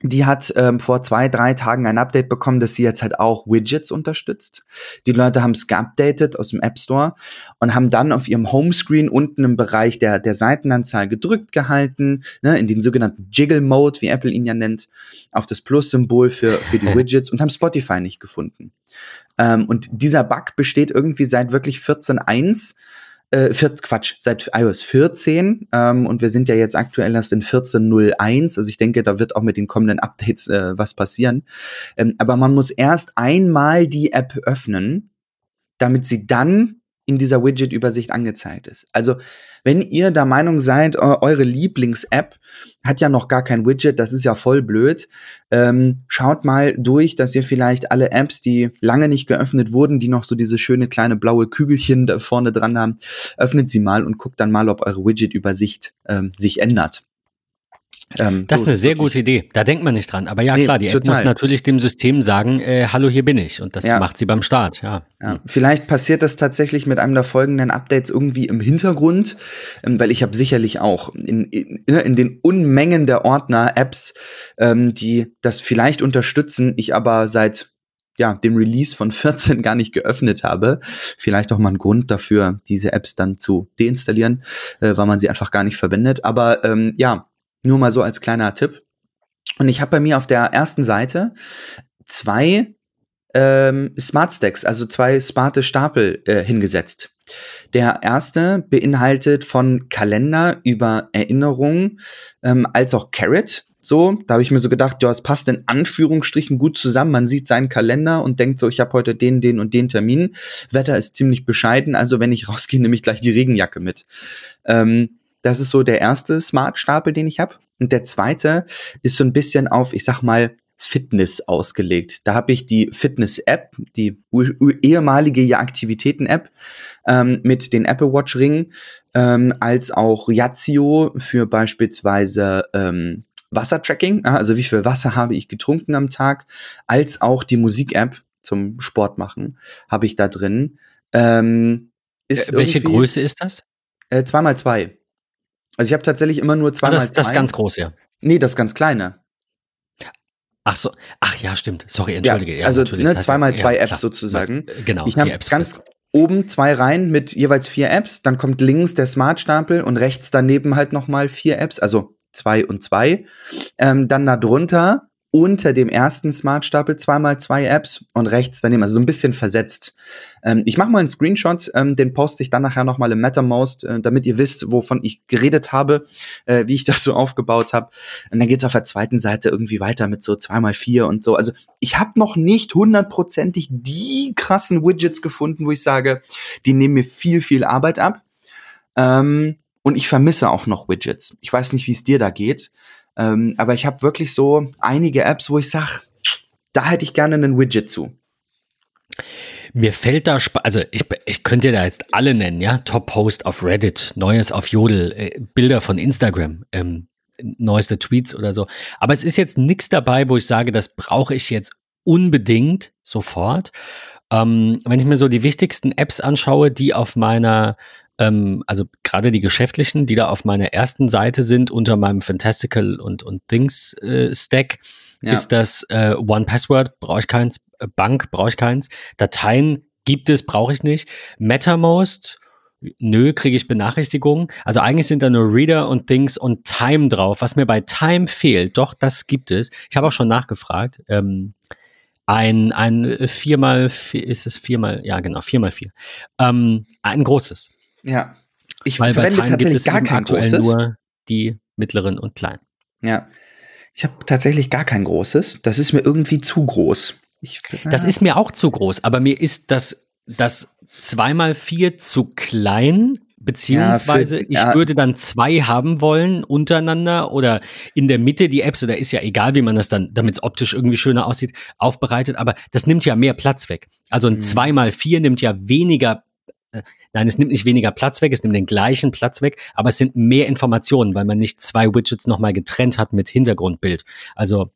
[SPEAKER 3] die hat ähm, vor zwei, drei Tagen ein Update bekommen, dass sie jetzt halt auch Widgets unterstützt. Die Leute haben es geupdatet aus dem App Store und haben dann auf ihrem Homescreen unten im Bereich der, der Seitenanzahl gedrückt gehalten, ne, in den sogenannten Jiggle Mode, wie Apple ihn ja nennt, auf das Plus-Symbol für, für die Widgets und haben Spotify nicht gefunden. Ähm, und dieser Bug besteht irgendwie seit wirklich 14.1 äh, Quatsch, seit iOS 14 ähm, und wir sind ja jetzt aktuell erst in 14.01, also ich denke, da wird auch mit den kommenden Updates äh, was passieren. Ähm, aber man muss erst einmal die App öffnen, damit sie dann in dieser Widget-Übersicht angezeigt ist. Also, wenn ihr der Meinung seid, eure Lieblings-App hat ja noch gar kein Widget, das ist ja voll blöd, ähm, schaut mal durch, dass ihr vielleicht alle Apps, die lange nicht geöffnet wurden, die noch so diese schöne kleine blaue Kügelchen [LAUGHS] da vorne dran haben, öffnet sie mal und guckt dann mal, ob eure Widget-Übersicht ähm, sich ändert.
[SPEAKER 2] Ähm, das so ist eine sehr gute Idee. Da denkt man nicht dran. Aber ja, nee, klar, die App muss natürlich dem System sagen, äh, hallo, hier bin ich. Und das ja. macht sie beim Start, ja.
[SPEAKER 3] ja. Vielleicht passiert das tatsächlich mit einem der folgenden Updates irgendwie im Hintergrund, ähm, weil ich habe sicherlich auch in, in, in, den Unmengen der Ordner Apps, ähm, die das vielleicht unterstützen, ich aber seit ja, dem Release von [LAUGHS] 14 gar nicht geöffnet habe. Vielleicht auch mal ein Grund dafür, diese Apps dann zu deinstallieren, äh, weil man sie einfach gar nicht verwendet. Aber ähm, ja, nur mal so als kleiner Tipp. Und ich habe bei mir auf der ersten Seite zwei ähm, Smart Stacks, also zwei smarte Stapel äh, hingesetzt. Der erste beinhaltet von Kalender über Erinnerungen ähm, als auch Carrot. So, da habe ich mir so gedacht, ja, es passt in Anführungsstrichen gut zusammen. Man sieht seinen Kalender und denkt so, ich habe heute den, den und den Termin. Wetter ist ziemlich bescheiden, also wenn ich [LAUGHS] rausgehe, nehme ich gleich die Regenjacke mit. Ähm, das ist so der erste Smart-Stapel, den ich habe. Und der zweite ist so ein bisschen auf, ich sag mal, Fitness ausgelegt. Da habe ich die Fitness-App, die ehemalige Aktivitäten-App ähm, mit den Apple Watch Ring, ähm, als auch Yazio für beispielsweise ähm, Wassertracking, also wie viel Wasser habe ich getrunken am Tag, als auch die Musik-App zum Sport machen habe ich da drin. Ähm,
[SPEAKER 2] ist äh, Welche Größe ist das?
[SPEAKER 3] Äh, zweimal zwei. Also ich habe tatsächlich immer nur zweimal
[SPEAKER 2] ah, das, das ganz groß, ja.
[SPEAKER 3] Nee, das ganz kleine.
[SPEAKER 2] Ach so, ach ja, stimmt. Sorry, entschuldige.
[SPEAKER 3] Ja, also ne, zweimal zwei ja, Apps klar. sozusagen.
[SPEAKER 2] Genau,
[SPEAKER 3] ich habe ganz oben zwei Reihen mit jeweils vier Apps, dann kommt links der Smart-Stapel und rechts daneben halt nochmal vier Apps, also 2 und 2. Ähm, dann darunter unter dem ersten Smart-Stapel zweimal zwei Apps und rechts daneben, also so ein bisschen versetzt. Ähm, ich mache mal einen Screenshot, ähm, den poste ich dann nachher nochmal im MetaMost, äh, damit ihr wisst, wovon ich geredet habe, äh, wie ich [LAUGHS] das so aufgebaut habe. Und dann geht's auf der zweiten Seite irgendwie weiter mit so zweimal vier und so. Also ich habe noch nicht hundertprozentig die krassen Widgets gefunden, wo ich sage, die nehmen mir viel, viel Arbeit ab. Ähm, und ich vermisse auch noch Widgets. Ich weiß nicht, wie es dir da geht. Ähm, aber ich habe wirklich so einige Apps, wo ich sage, da hätte ich gerne einen Widget zu.
[SPEAKER 2] Mir fällt da, also ich, ich könnte da jetzt alle nennen, ja, Top Post auf Reddit, Neues auf Jodel, äh, Bilder von Instagram, ähm, neueste Tweets oder so. Aber es ist jetzt nichts dabei, wo ich sage, das brauche ich jetzt unbedingt sofort. Ähm, wenn ich mir so die wichtigsten Apps anschaue, die auf meiner ähm, also gerade die geschäftlichen, die da auf meiner ersten Seite sind unter meinem Fantastical und, und Things äh, Stack, ja. ist das äh, One Password, brauche ich keins, äh, Bank brauche ich keins, Dateien gibt es, brauche ich nicht, MetaMost, nö, kriege ich Benachrichtigungen. Also eigentlich sind da nur Reader und Things und Time drauf. Was mir bei Time fehlt, doch, das gibt es. Ich habe auch schon nachgefragt. Ähm, ein, ein viermal, vier, ist es viermal, ja genau, viermal vier. Ähm, ein großes.
[SPEAKER 3] Ja.
[SPEAKER 2] Ich Weil verwende tatsächlich gar kein aktuell großes. nur die mittleren und kleinen.
[SPEAKER 3] Ja. Ich habe tatsächlich gar kein großes. Das ist mir irgendwie zu groß. Ich,
[SPEAKER 2] das ist mir auch zu groß, aber mir ist das, das zweimal vier zu klein, beziehungsweise ja, für, ich ja. würde dann zwei haben wollen untereinander oder in der Mitte die Apps, oder ist ja egal, wie man das dann, damit es optisch irgendwie schöner aussieht, aufbereitet, aber das nimmt ja mehr Platz weg. Also ein mhm. zweimal vier nimmt ja weniger nein, es nimmt nicht weniger Platz weg, es nimmt den gleichen Platz weg, aber es sind mehr Informationen, weil man nicht zwei Widgets nochmal getrennt hat mit Hintergrundbild. Also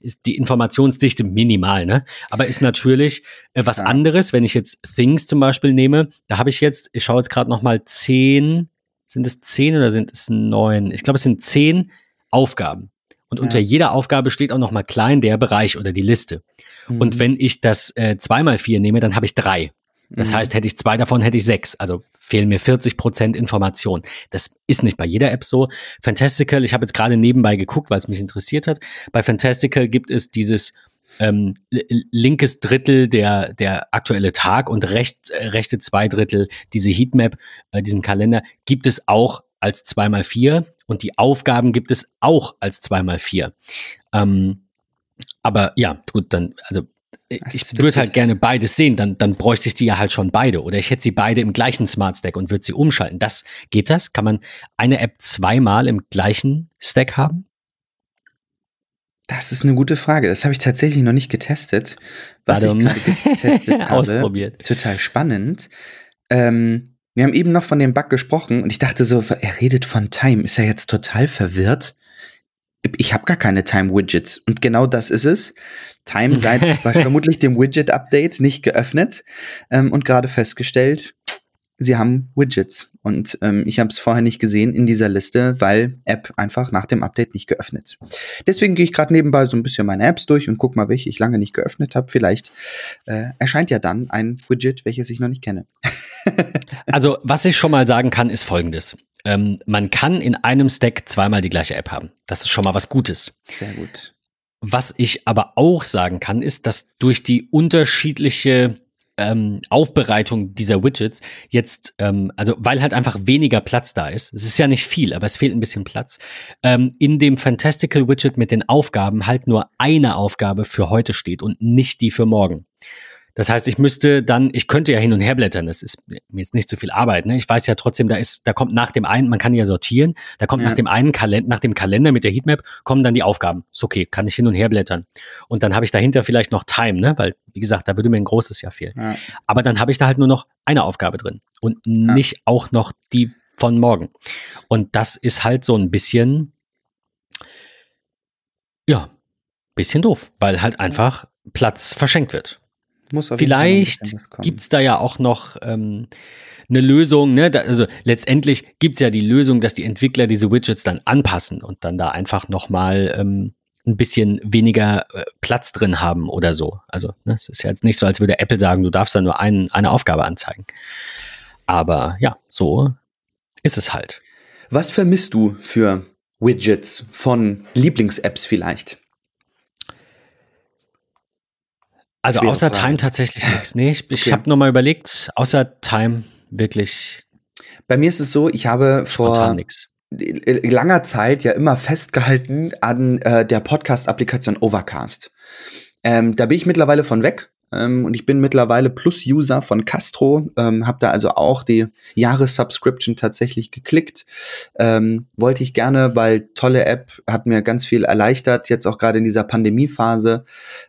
[SPEAKER 2] ist die Informationsdichte minimal, ne? Aber ist natürlich äh, was ja. anderes, wenn ich jetzt Things zum Beispiel nehme. Da habe ich jetzt, ich schaue jetzt gerade nochmal zehn, sind es zehn oder sind es neun? Ich glaube, es sind zehn Aufgaben. Und ja. unter jeder Aufgabe steht auch nochmal klein der Bereich oder die Liste. Mhm. Und wenn ich das äh, zweimal vier nehme, dann habe ich drei. Das mhm. heißt, hätte ich zwei davon, hätte ich sechs. Also fehlen mir 40 Prozent Information. Das ist nicht bei jeder App so. Fantastical, ich habe jetzt gerade nebenbei geguckt, weil es mich interessiert hat. Bei Fantastical gibt es dieses ähm, linkes Drittel der, der aktuelle Tag und recht, äh, rechte zwei Drittel, diese Heatmap, äh, diesen Kalender, gibt es auch als 2x4 und die Aufgaben gibt es auch als 2x4. Ähm, aber ja, gut, dann, also ich würde halt gerne beides sehen, dann, dann bräuchte ich die ja halt schon beide. Oder ich hätte sie beide im gleichen Smart Stack und würde sie umschalten. Das, geht das? Kann man eine App zweimal im gleichen Stack haben?
[SPEAKER 3] Das ist eine gute Frage. Das habe ich tatsächlich noch nicht getestet. Was Badum. ich gerade getestet [LAUGHS] habe. Ausprobiert. Total spannend. Ähm, wir haben eben noch von dem Bug gesprochen und ich dachte so, er redet von Time. Ist er jetzt total verwirrt? Ich habe gar keine Time-Widgets. Und genau das ist es. Time seit [LAUGHS] vermutlich dem Widget-Update nicht geöffnet ähm, und gerade festgestellt, sie haben Widgets. Und ähm, ich habe es vorher nicht gesehen in dieser Liste, weil App einfach nach dem Update nicht geöffnet. Deswegen gehe ich gerade nebenbei so ein bisschen meine Apps durch und guck mal, welche ich lange nicht geöffnet habe. Vielleicht äh, erscheint ja dann ein Widget, welches ich noch nicht kenne. [LAUGHS]
[SPEAKER 2] also, was ich schon mal sagen kann, ist folgendes. Ähm, man kann in einem Stack zweimal die gleiche App haben. Das ist schon mal was Gutes.
[SPEAKER 3] Sehr gut.
[SPEAKER 2] Was ich aber auch sagen kann, ist, dass durch die unterschiedliche ähm, Aufbereitung dieser Widgets jetzt, ähm, also weil halt einfach weniger Platz da ist, es ist ja nicht viel, aber es fehlt ein bisschen Platz, ähm, in dem Fantastical Widget mit den Aufgaben halt nur eine Aufgabe für heute steht und nicht die für morgen. Das heißt, ich müsste dann, ich könnte ja hin und her blättern, das ist mir jetzt nicht so viel Arbeit. Ne? Ich weiß ja trotzdem, da ist, da kommt nach dem einen, man kann ja sortieren, da kommt ja. nach dem einen Kalender, nach dem Kalender mit der Heatmap kommen dann die Aufgaben. Ist okay, kann ich hin und her blättern. Und dann habe ich dahinter vielleicht noch Time, ne? Weil, wie gesagt, da würde mir ein großes Jahr fehlen. Ja. Aber dann habe ich da halt nur noch eine Aufgabe drin und ja. nicht auch noch die von morgen. Und das ist halt so ein bisschen, ja, bisschen doof, weil halt einfach Platz verschenkt wird. Muss Vielleicht gibt es da ja auch noch ähm, eine Lösung, ne? Da, also letztendlich gibt es ja die Lösung, dass die Entwickler diese Widgets dann anpassen und dann da einfach nochmal ähm, ein bisschen weniger äh, Platz drin haben oder so. Also ne, es ist ja jetzt nicht so, als würde Apple sagen, du darfst da nur ein, eine Aufgabe anzeigen. Aber ja, so ist es halt.
[SPEAKER 3] Was vermisst du für Widgets von Lieblings-Apps vielleicht?
[SPEAKER 2] Also außer
[SPEAKER 3] Frage.
[SPEAKER 2] Time tatsächlich nichts. Nee, ich, ich
[SPEAKER 3] Okay.
[SPEAKER 2] habe nur mal überlegt, außer Time wirklich
[SPEAKER 3] Bei mir ist es so, ich habe vor langer Zeit ja immer festgehalten an äh, der Podcast-Applikation Overcast. Ähm, da bin ich mittlerweile von weg ähm, und ich bin mittlerweile Plus-User von Castro, ähm, habe da also auch die Jahressubscription tatsächlich geklickt. Ähm, wollte ich gerne, weil tolle App, hat mir ganz viel erleichtert, jetzt auch gerade in dieser Pandemiephase.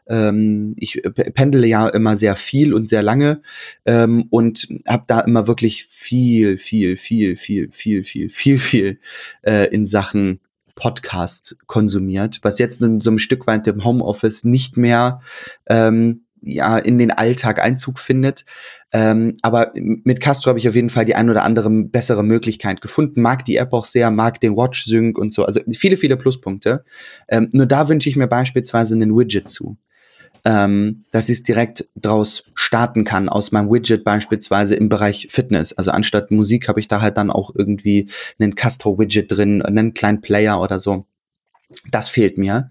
[SPEAKER 3] Ähm, ich pendele ja immer sehr viel und sehr lange ähm, und habe da immer wirklich viel, viel, viel, viel, viel, viel, viel, viel äh, in Sachen Podcast konsumiert, was jetzt in so einem Stück weit im Homeoffice nicht mehr ähm, ja in den Alltag Einzug findet. Ähm, aber mit Castro habe ich auf jeden Fall die ein oder andere bessere Möglichkeit gefunden. Mag die App auch sehr, mag den Watch Sync und so. Also viele, viele Pluspunkte. Ähm, nur da wünsche ich mir beispielsweise einen Widget zu ähm, dass ich es direkt draus starten kann aus meinem Widget beispielsweise im Bereich Fitness. Also anstatt Musik habe ich da halt dann auch irgendwie einen Castro-Widget drin, einen kleinen Player oder so. Das fehlt mir.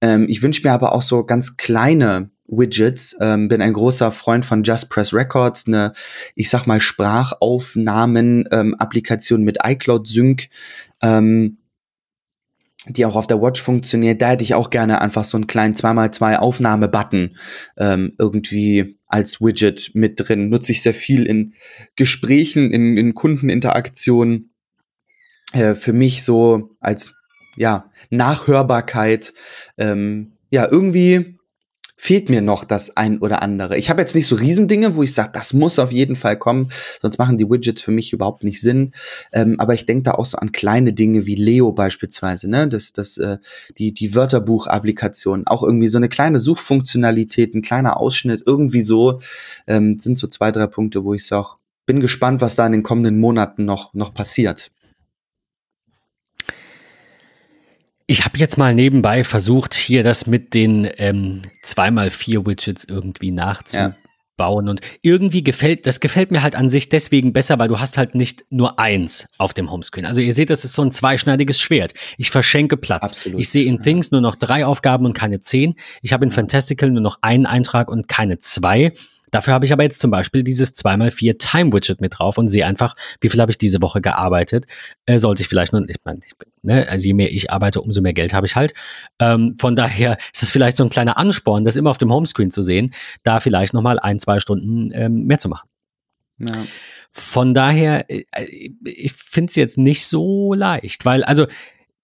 [SPEAKER 3] Ähm, ich wünsche mir aber auch so ganz kleine Widgets. Ähm, bin ein großer Freund von Just Press Records, eine, ich sag mal, Sprachaufnahmen-Applikation mit iCloud Sync. Ähm, die auch auf der Watch funktioniert, da hätte ich auch gerne einfach so einen kleinen 2x2 Aufnahme-Button ähm, irgendwie als Widget mit drin. Nutze ich sehr viel in Gesprächen, in, in Kundeninteraktionen. Äh, für mich so als ja, Nachhörbarkeit. Ähm, ja, irgendwie fehlt mir noch das ein oder andere. Ich habe jetzt nicht so Riesendinge, wo ich sage, das muss auf jeden Fall kommen, sonst machen die Widgets für mich überhaupt nicht Sinn. Ähm, aber ich denke da auch so an kleine Dinge wie Leo beispielsweise, ne? Das, das, äh, die, die Wörterbuch-Applikation, auch irgendwie so eine kleine Suchfunktionalität, ein kleiner Ausschnitt, irgendwie so, ähm, sind so zwei, drei Punkte, wo ich sage, bin gespannt, was da in den kommenden Monaten noch, noch passiert.
[SPEAKER 2] Ich habe jetzt mal nebenbei versucht, hier das mit den ähm, 2x4 Widgets irgendwie nachzubauen. Und irgendwie gefällt, das gefällt mir halt an sich deswegen besser, weil du hast halt nicht nur eins auf dem Homescreen. Also ihr seht, das ist so ein zweischneidiges Schwert. Ich verschenke Platz.
[SPEAKER 3] Absolut,
[SPEAKER 2] Ich sehe in
[SPEAKER 3] ja.
[SPEAKER 2] Things nur noch drei Aufgaben und keine zehn. Ich habe in Fantastical nur noch einen Eintrag und keine zwei. Dafür habe ich aber jetzt zum Beispiel dieses 2x4 Time-Widget mit drauf und sehe einfach, wie viel habe ich diese Woche gearbeitet. Äh, sollte ich vielleicht nur, ich meine, ich bin, ne, also je mehr ich arbeite, umso mehr Geld habe ich halt. Ähm, von daher ist das vielleicht so ein kleiner Ansporn, das immer auf dem Homescreen zu sehen, da vielleicht nochmal ein, zwei Stunden ähm, mehr zu machen.
[SPEAKER 3] Ja.
[SPEAKER 2] Von daher, äh, ich finde es jetzt nicht so leicht, weil, also,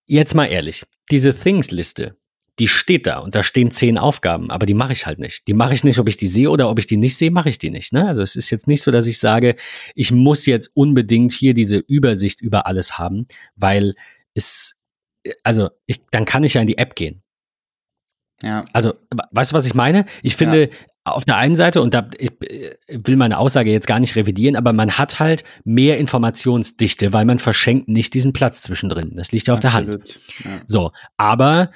[SPEAKER 2] jetzt mal ehrlich, diese Things-Liste, die steht da und da stehen zehn Aufgaben, aber die mache ich halt nicht. Die mache ich nicht, ob ich die sehe oder ob ich die nicht sehe, mache ich die nicht. Ne? Also es ist jetzt nicht so, dass ich sage, ich muss jetzt unbedingt hier diese Übersicht über alles haben, weil es, also ich, dann kann ich ja in die App gehen.
[SPEAKER 3] Ja.
[SPEAKER 2] Also, we- weißt du, was ich meine? Ich finde, auf der einen Seite, und da ich äh, will meine Aussage jetzt gar nicht revidieren, aber man hat halt mehr Informationsdichte, weil man verschenkt nicht diesen Platz zwischendrin. Das liegt ja auf der Hand.
[SPEAKER 3] Absolut. Ja.
[SPEAKER 2] So, aber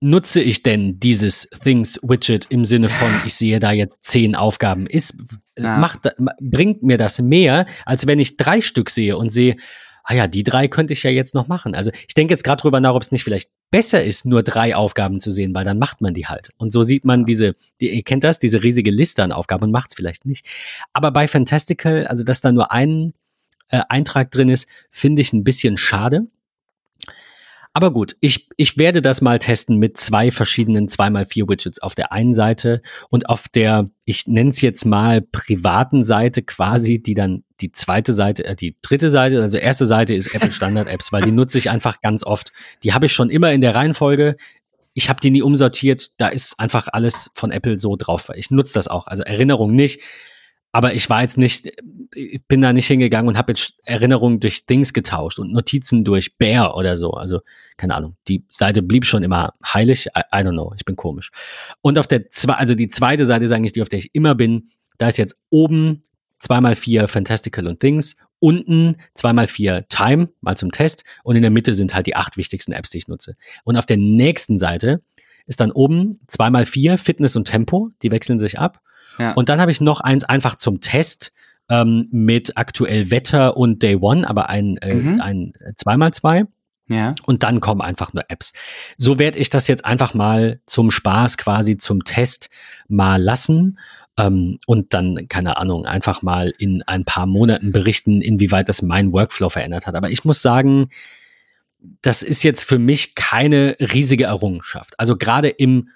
[SPEAKER 2] nutze ich denn dieses Things-Widget im Sinne von, ich sehe da jetzt zehn Aufgaben? Ist,
[SPEAKER 3] Ja.
[SPEAKER 2] macht, bringt mir das mehr, als wenn ich drei Stück sehe und sehe, ah ja, die drei könnte ich ja jetzt noch machen. Also ich denke jetzt gerade drüber nach, ob es nicht vielleicht besser ist, nur drei Aufgaben zu sehen, weil dann macht man die halt. Und so sieht man diese, die, ihr kennt das, diese riesige Liste an Aufgaben und macht es vielleicht nicht. Aber bei Fantastical, also dass da nur ein äh, Eintrag drin ist, finde ich ein bisschen schade. Aber gut, ich, ich werde das mal testen mit zwei verschiedenen 2x4 Widgets auf der einen Seite und auf der, ich nenne es jetzt mal privaten Seite quasi, die dann die zweite Seite, äh, die dritte Seite, also erste Seite ist Apple Standard Apps, weil die nutze ich einfach ganz oft. Die habe ich schon immer in der Reihenfolge. Ich habe die nie umsortiert. Da ist einfach alles von Apple so drauf. Ich nutze das auch. Also Erinnerung nicht. Aber ich war jetzt nicht, ich bin da nicht hingegangen und habe jetzt Erinnerungen durch Things getauscht und Notizen durch Bear oder so. Also, keine Ahnung. Die Seite blieb schon immer heilig. I, I don't know. Ich bin komisch. Und auf der zwei, also die zweite Seite ist eigentlich die, auf der ich immer bin. Da ist jetzt oben 2x4 Fantastical und Things, unten 2x4 Time, mal zum Test, und in der Mitte sind halt die acht wichtigsten Apps, die ich nutze. Und auf der nächsten Seite ist dann oben 2x4 Fitness und Tempo, die wechseln sich ab.
[SPEAKER 3] Ja.
[SPEAKER 2] Und dann habe ich noch eins einfach zum Test ähm, mit aktuell Wetter und Day One, aber ein, äh,
[SPEAKER 3] Mhm.
[SPEAKER 2] ein 2x2.
[SPEAKER 3] Ja.
[SPEAKER 2] Und dann kommen einfach nur Apps. So werde ich das jetzt einfach mal zum Spaß quasi zum Test mal lassen. Ähm, und dann, keine Ahnung, einfach mal in ein paar Monaten berichten, inwieweit das mein Workflow verändert hat. Aber ich muss sagen, das ist jetzt für mich keine riesige Errungenschaft. Also gerade im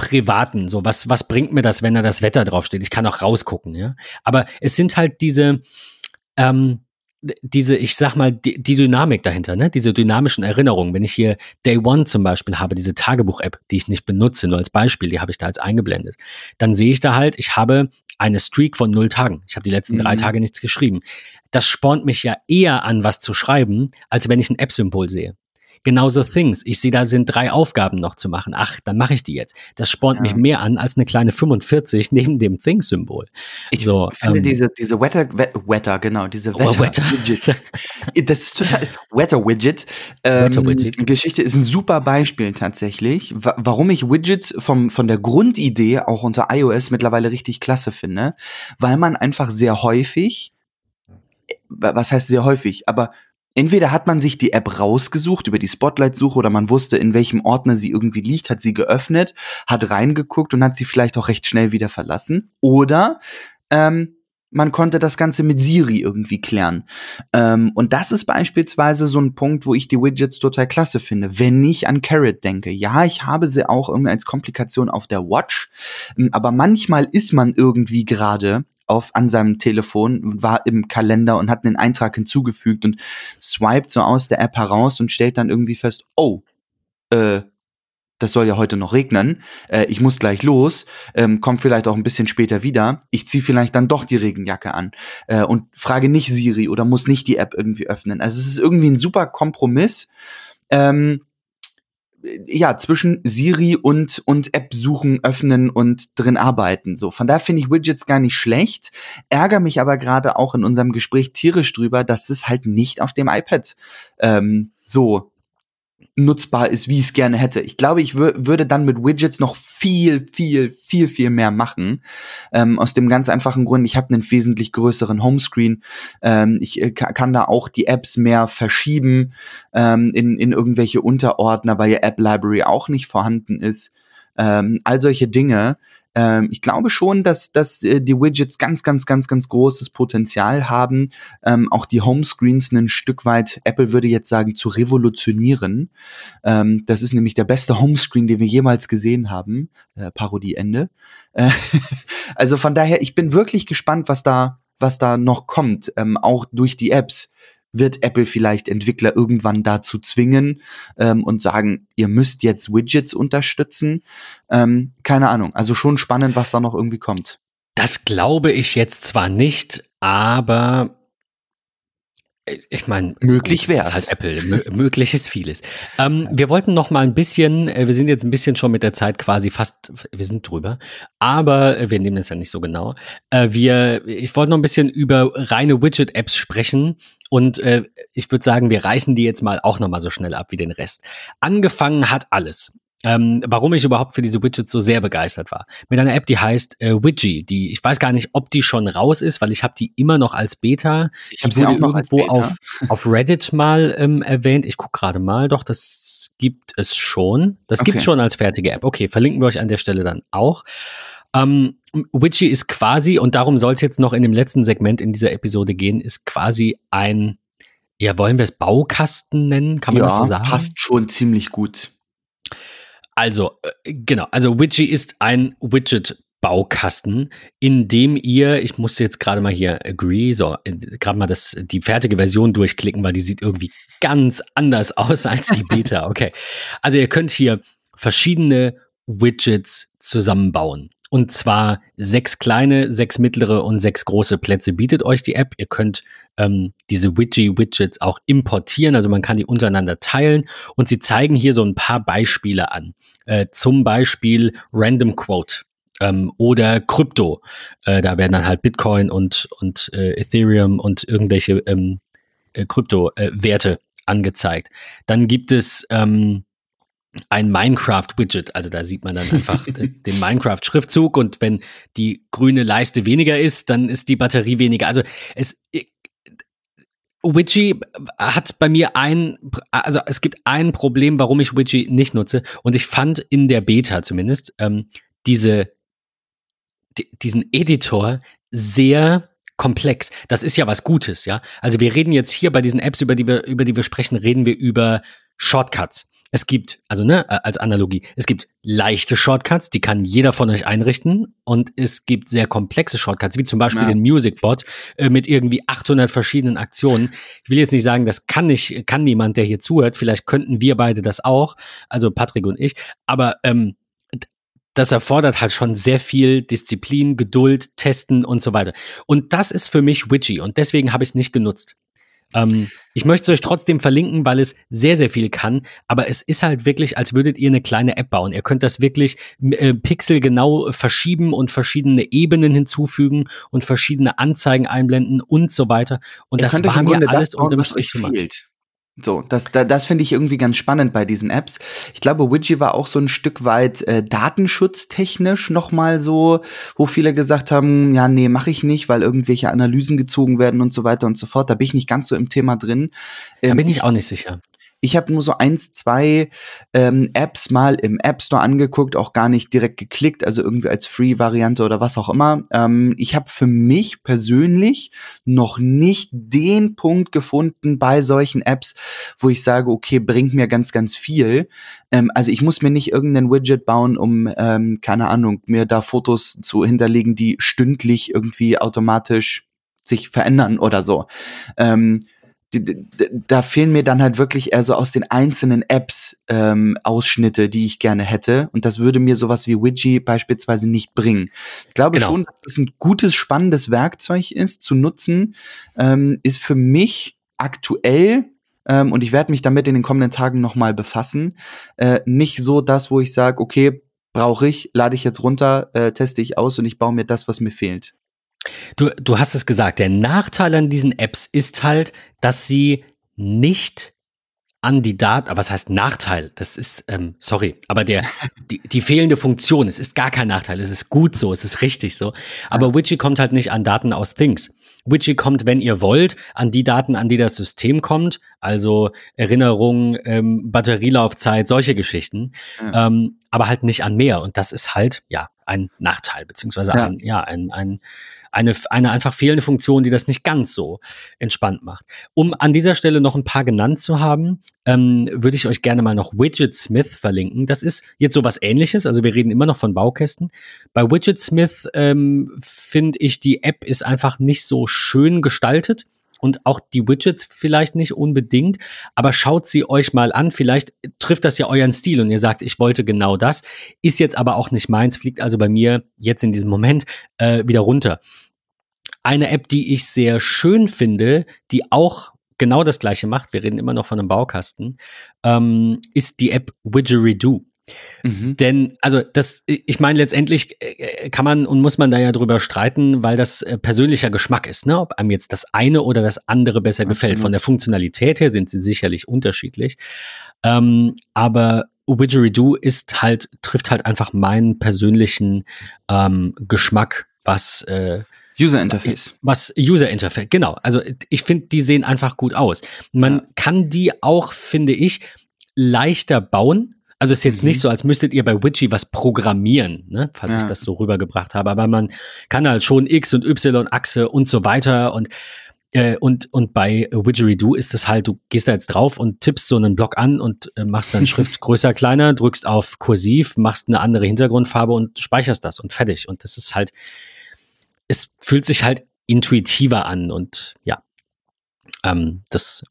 [SPEAKER 2] Privaten, so was, was bringt mir das, wenn da das Wetter draufsteht? Ich kann auch rausgucken, ja. Aber es sind halt diese, ähm, diese, ich sag mal, die, die, Dynamik dahinter, ne? diese dynamischen Erinnerungen. Wenn ich hier Day One zum Beispiel habe, diese Tagebuch-App, die ich nicht benutze, nur als Beispiel, die habe ich da jetzt eingeblendet, dann sehe ich da halt, ich habe eine Streak von null Tagen. Ich habe die letzten mhm. drei Tage nichts geschrieben. Das spornt mich ja eher an, was zu schreiben, als wenn ich ein App-Symbol sehe. Genauso Things. Ich sehe, da sind drei Aufgaben noch zu machen. Ach, dann mache ich die jetzt. Das spornt ja. mich mehr an als eine kleine 45 neben dem Things-Symbol.
[SPEAKER 3] Ich so, finde ähm, diese, diese Wetter, Wetter, genau, diese
[SPEAKER 2] Wetter, oh,
[SPEAKER 3] das ist total, Wetter Widget. Ähm, Wetter Widget. Geschichte ist ein super Beispiel tatsächlich, warum ich Widgets vom, von der Grundidee auch unter iOS mittlerweile richtig klasse finde, weil man einfach sehr häufig was heißt sehr häufig, aber Entweder hat man sich die App rausgesucht über die Spotlight-Suche oder man wusste, in welchem Ordner sie irgendwie liegt, hat sie geöffnet, hat reingeguckt und hat sie vielleicht auch recht schnell wieder verlassen. Oder ähm, man konnte das Ganze mit Siri irgendwie klären. Ähm, und das ist beispielsweise so ein Punkt, wo ich die Widgets total klasse finde. Wenn ich an Carrot denke, ja, ich habe sie auch irgendwie als Komplikation auf der Watch, ähm, aber manchmal ist man irgendwie gerade auf an seinem Telefon, war im Kalender und hat einen Eintrag hinzugefügt und swiped so aus der App heraus und stellt dann irgendwie fest, oh, äh, das soll ja heute noch regnen, äh, ich muss gleich los, ähm, kommt vielleicht auch ein bisschen später wieder, ich ziehe vielleicht dann doch die Regenjacke an äh, und frage nicht Siri oder muss nicht die App irgendwie öffnen. Also es ist irgendwie ein super Kompromiss. Ähm, ja, zwischen Siri und, und App suchen, öffnen und drin arbeiten. So, von daher finde ich Widgets gar nicht schlecht, ärgere mich aber gerade auch in unserem Gespräch tierisch drüber, dass es halt nicht auf dem iPad ähm, so nutzbar ist, wie ich es gerne hätte. Ich glaube, ich würde dann mit Widgets noch viel, viel, viel, viel mehr machen. Ähm, aus dem ganz einfachen Grund, ich habe einen wesentlich größeren Homescreen. Ähm, ich äh, kann da auch die Apps mehr verschieben ähm, in, in irgendwelche Unterordner, weil ja App Library auch nicht vorhanden ist. Ähm, all solche Dinge. Ähm, ich glaube schon, dass, dass äh, die Widgets ganz, ganz, ganz, ganz großes Potenzial haben, ähm, auch die Homescreens ein Stück weit, Apple würde jetzt sagen, zu revolutionieren. Ähm, das ist nämlich der beste Homescreen, den wir jemals gesehen haben. Äh, Parodieende. Äh, [LAUGHS] also von daher, ich bin wirklich gespannt, was da, was da noch kommt, ähm, auch durch die Apps wird Apple vielleicht Entwickler irgendwann dazu zwingen ähm, und sagen, ihr müsst jetzt Widgets unterstützen. Ähm, keine Ahnung. Also schon spannend, was da noch irgendwie kommt.
[SPEAKER 2] Das glaube ich jetzt zwar nicht, aber ich meine,
[SPEAKER 3] möglich wäre es
[SPEAKER 2] halt Apple. M möglich ist vieles. Ähm, wir wollten noch mal ein bisschen, äh, wir sind jetzt ein bisschen schon mit der Zeit quasi fast, wir sind drüber, aber wir nehmen es ja nicht so genau. Äh, wir, ich wollte noch ein bisschen über reine Widget-Apps sprechen und äh, ich würde sagen, wir reißen die jetzt mal auch noch mal so schnell ab wie den Rest. Angefangen hat alles ähm, warum ich überhaupt für diese Widgets so sehr begeistert war. Mit einer App, die heißt äh, Widgie, die ich weiß gar nicht, ob die schon raus ist, weil ich habe die immer noch als Beta.
[SPEAKER 3] Ich habe sie auch noch irgendwo
[SPEAKER 2] auf auf Reddit mal ähm, erwähnt. Ich gucke gerade mal, doch das gibt es schon. Das okay. gibt schon als fertige App. Okay, verlinken wir euch an der Stelle dann auch. Ähm, Widgie ist quasi und darum soll es jetzt noch in dem letzten Segment in dieser Episode gehen, ist quasi ein ja, wollen wir es Baukasten nennen? Kann man
[SPEAKER 3] ja,
[SPEAKER 2] das so sagen?
[SPEAKER 3] Passt schon ziemlich gut.
[SPEAKER 2] Also, äh, genau, also Widgie ist ein Widget-Baukasten, in dem ihr, ich muss jetzt gerade mal hier agree, so, äh, gerade mal das, die fertige Version durchklicken, weil die sieht irgendwie ganz anders [LAUGHS] aus als die Beta. Okay. Also ihr könnt hier verschiedene Widgets zusammenbauen. Und zwar sechs kleine, sechs mittlere und sechs große Plätze bietet euch die App. Ihr könnt ähm, diese Widget-Widgets auch importieren, also man kann die untereinander teilen. Und sie zeigen hier so ein paar Beispiele an. Äh, zum Beispiel Random Quote ähm, oder Krypto. Äh, da werden dann halt Bitcoin und, und äh, Ethereum und irgendwelche ähm, äh, Kryptowerte äh, angezeigt. Dann gibt es ähm, ein Minecraft-Widget. Also da sieht man dann [LAUGHS] einfach den Minecraft-Schriftzug und wenn die grüne Leiste weniger ist, dann ist die Batterie weniger. Also es, Widgie hat bei mir ein, also es gibt ein Problem, warum ich Widgie nicht nutze. Und ich fand in der Beta zumindest ähm, diese, die, diesen Editor sehr komplex. Das ist ja was Gutes, ja. Also wir reden jetzt hier bei diesen Apps, über die wir, über die wir sprechen, reden wir über Shortcuts. Es gibt, also ne, als Analogie, es gibt leichte Shortcuts, die kann jeder von euch einrichten und es gibt sehr komplexe Shortcuts, wie zum Beispiel ja. den Musicbot äh, mit irgendwie 800 verschiedenen Aktionen. Ich will jetzt nicht sagen, das kann nicht, kann niemand, der hier zuhört. Vielleicht könnten wir beide das auch, also Patrick und ich. Aber ähm, das erfordert halt schon sehr viel Disziplin, Geduld, Testen und so weiter. Und das ist für mich Widgie und deswegen habe ich es nicht genutzt. Ähm, ich möchte es euch trotzdem verlinken, weil es sehr, sehr viel kann. Aber es ist halt wirklich, als würdet ihr eine kleine App bauen. Ihr könnt das wirklich äh, pixelgenau verschieben und verschiedene Ebenen hinzufügen und verschiedene Anzeigen einblenden und so weiter. Und ihr das war mir alles
[SPEAKER 3] unterm Strich fehlt. So, das, das, finde ich irgendwie ganz spannend bei diesen Apps. Ich glaube, Widgie war auch so ein Stück weit äh, datenschutztechnisch nochmal so, wo viele gesagt haben, ja, nee, mache ich nicht, weil irgendwelche Analysen gezogen werden und so weiter und so fort. Da bin ich nicht ganz so im Thema drin.
[SPEAKER 2] Ähm, da bin ich auch nicht sicher.
[SPEAKER 3] Ich habe nur so eins, zwei ähm, Apps mal im App Store angeguckt, auch gar nicht direkt geklickt, also irgendwie als Free-Variante oder was auch immer. Ähm, ich habe für mich persönlich noch nicht den Punkt gefunden bei solchen Apps, wo ich sage, okay, bringt mir ganz, ganz viel. Ähm, also ich muss mir nicht irgendeinen Widget bauen, um, ähm, keine Ahnung, mir da Fotos zu hinterlegen, die stündlich irgendwie automatisch sich verändern oder so. Ähm, die, da fehlen mir dann halt wirklich eher so aus den einzelnen Apps ähm, Ausschnitte, die ich gerne hätte. Und das würde mir sowas wie Widgie beispielsweise nicht bringen. Ich glaube genau. schon, dass es ein gutes, spannendes Werkzeug ist zu nutzen, ähm, ist für mich aktuell ähm, und ich werde mich damit in den kommenden Tagen nochmal befassen. Äh, nicht so das, wo ich sage, okay, brauche ich, lade ich jetzt runter, äh, teste ich aus und ich baue mir das, was mir fehlt.
[SPEAKER 2] Du, du hast es gesagt, der Nachteil an diesen Apps ist halt, dass sie nicht an die Daten, aber was heißt Nachteil? Das ist, ähm, sorry, aber der, [LAUGHS] die, die fehlende Funktion, es ist gar kein Nachteil, es ist gut so, es ist richtig so. Aber Witchy kommt halt nicht an Daten aus Things. Witchy kommt, wenn ihr wollt, an die Daten, an die das System kommt, also Erinnerung, ähm, Batterielaufzeit, solche Geschichten, ja. ähm, aber halt nicht an mehr. Und das ist halt, ja, ein Nachteil, beziehungsweise ja. ein, ja, ein, ein, eine, eine einfach fehlende Funktion, die das nicht ganz so entspannt macht. Um an dieser Stelle noch ein paar genannt zu haben, ähm, würde ich euch gerne mal noch Widget Smith verlinken. Das ist jetzt so was ähnliches, also wir reden immer noch von Baukästen. Bei Widget Smith ähm, finde ich, die App ist einfach nicht so schön gestaltet und auch die Widgets vielleicht nicht unbedingt, aber schaut sie euch mal an. Vielleicht trifft das ja euren Stil und ihr sagt, ich wollte genau das, ist jetzt aber auch nicht meins, fliegt also bei mir jetzt in diesem Moment äh, wieder runter. Eine App, die ich sehr schön finde, die auch genau das gleiche macht, wir reden immer noch von einem Baukasten, ähm, ist die App Widgeridoo. Mhm. Denn, also das, ich meine, letztendlich äh, kann man und muss man da ja drüber streiten, weil das äh, persönlicher Geschmack ist, ne? Ob einem jetzt das eine oder das andere besser Absolut. gefällt. Von der Funktionalität her sind sie sicherlich unterschiedlich. Ähm, aber Widgeridoo ist halt, trifft halt einfach meinen persönlichen ähm, Geschmack, was äh,
[SPEAKER 3] User Interface.
[SPEAKER 2] Was User Interface, genau. Also ich finde, die sehen einfach gut aus. Man ja. kann die auch, finde ich, leichter bauen also ist jetzt mhm. nicht so, als müsstet ihr bei Witchy was programmieren, ne? falls ja. ich das so rübergebracht habe. Aber man kann halt schon X und Y-Achse und so weiter und äh, und, und bei Widgeridoo ist es halt, du gehst da jetzt drauf und tippst so einen Block an und äh, machst dann Schrift [LAUGHS] größer, kleiner, drückst auf Kursiv, machst eine andere Hintergrundfarbe und speicherst das und fertig. Und das ist halt, es fühlt sich halt intuitiver an und ja, ähm, das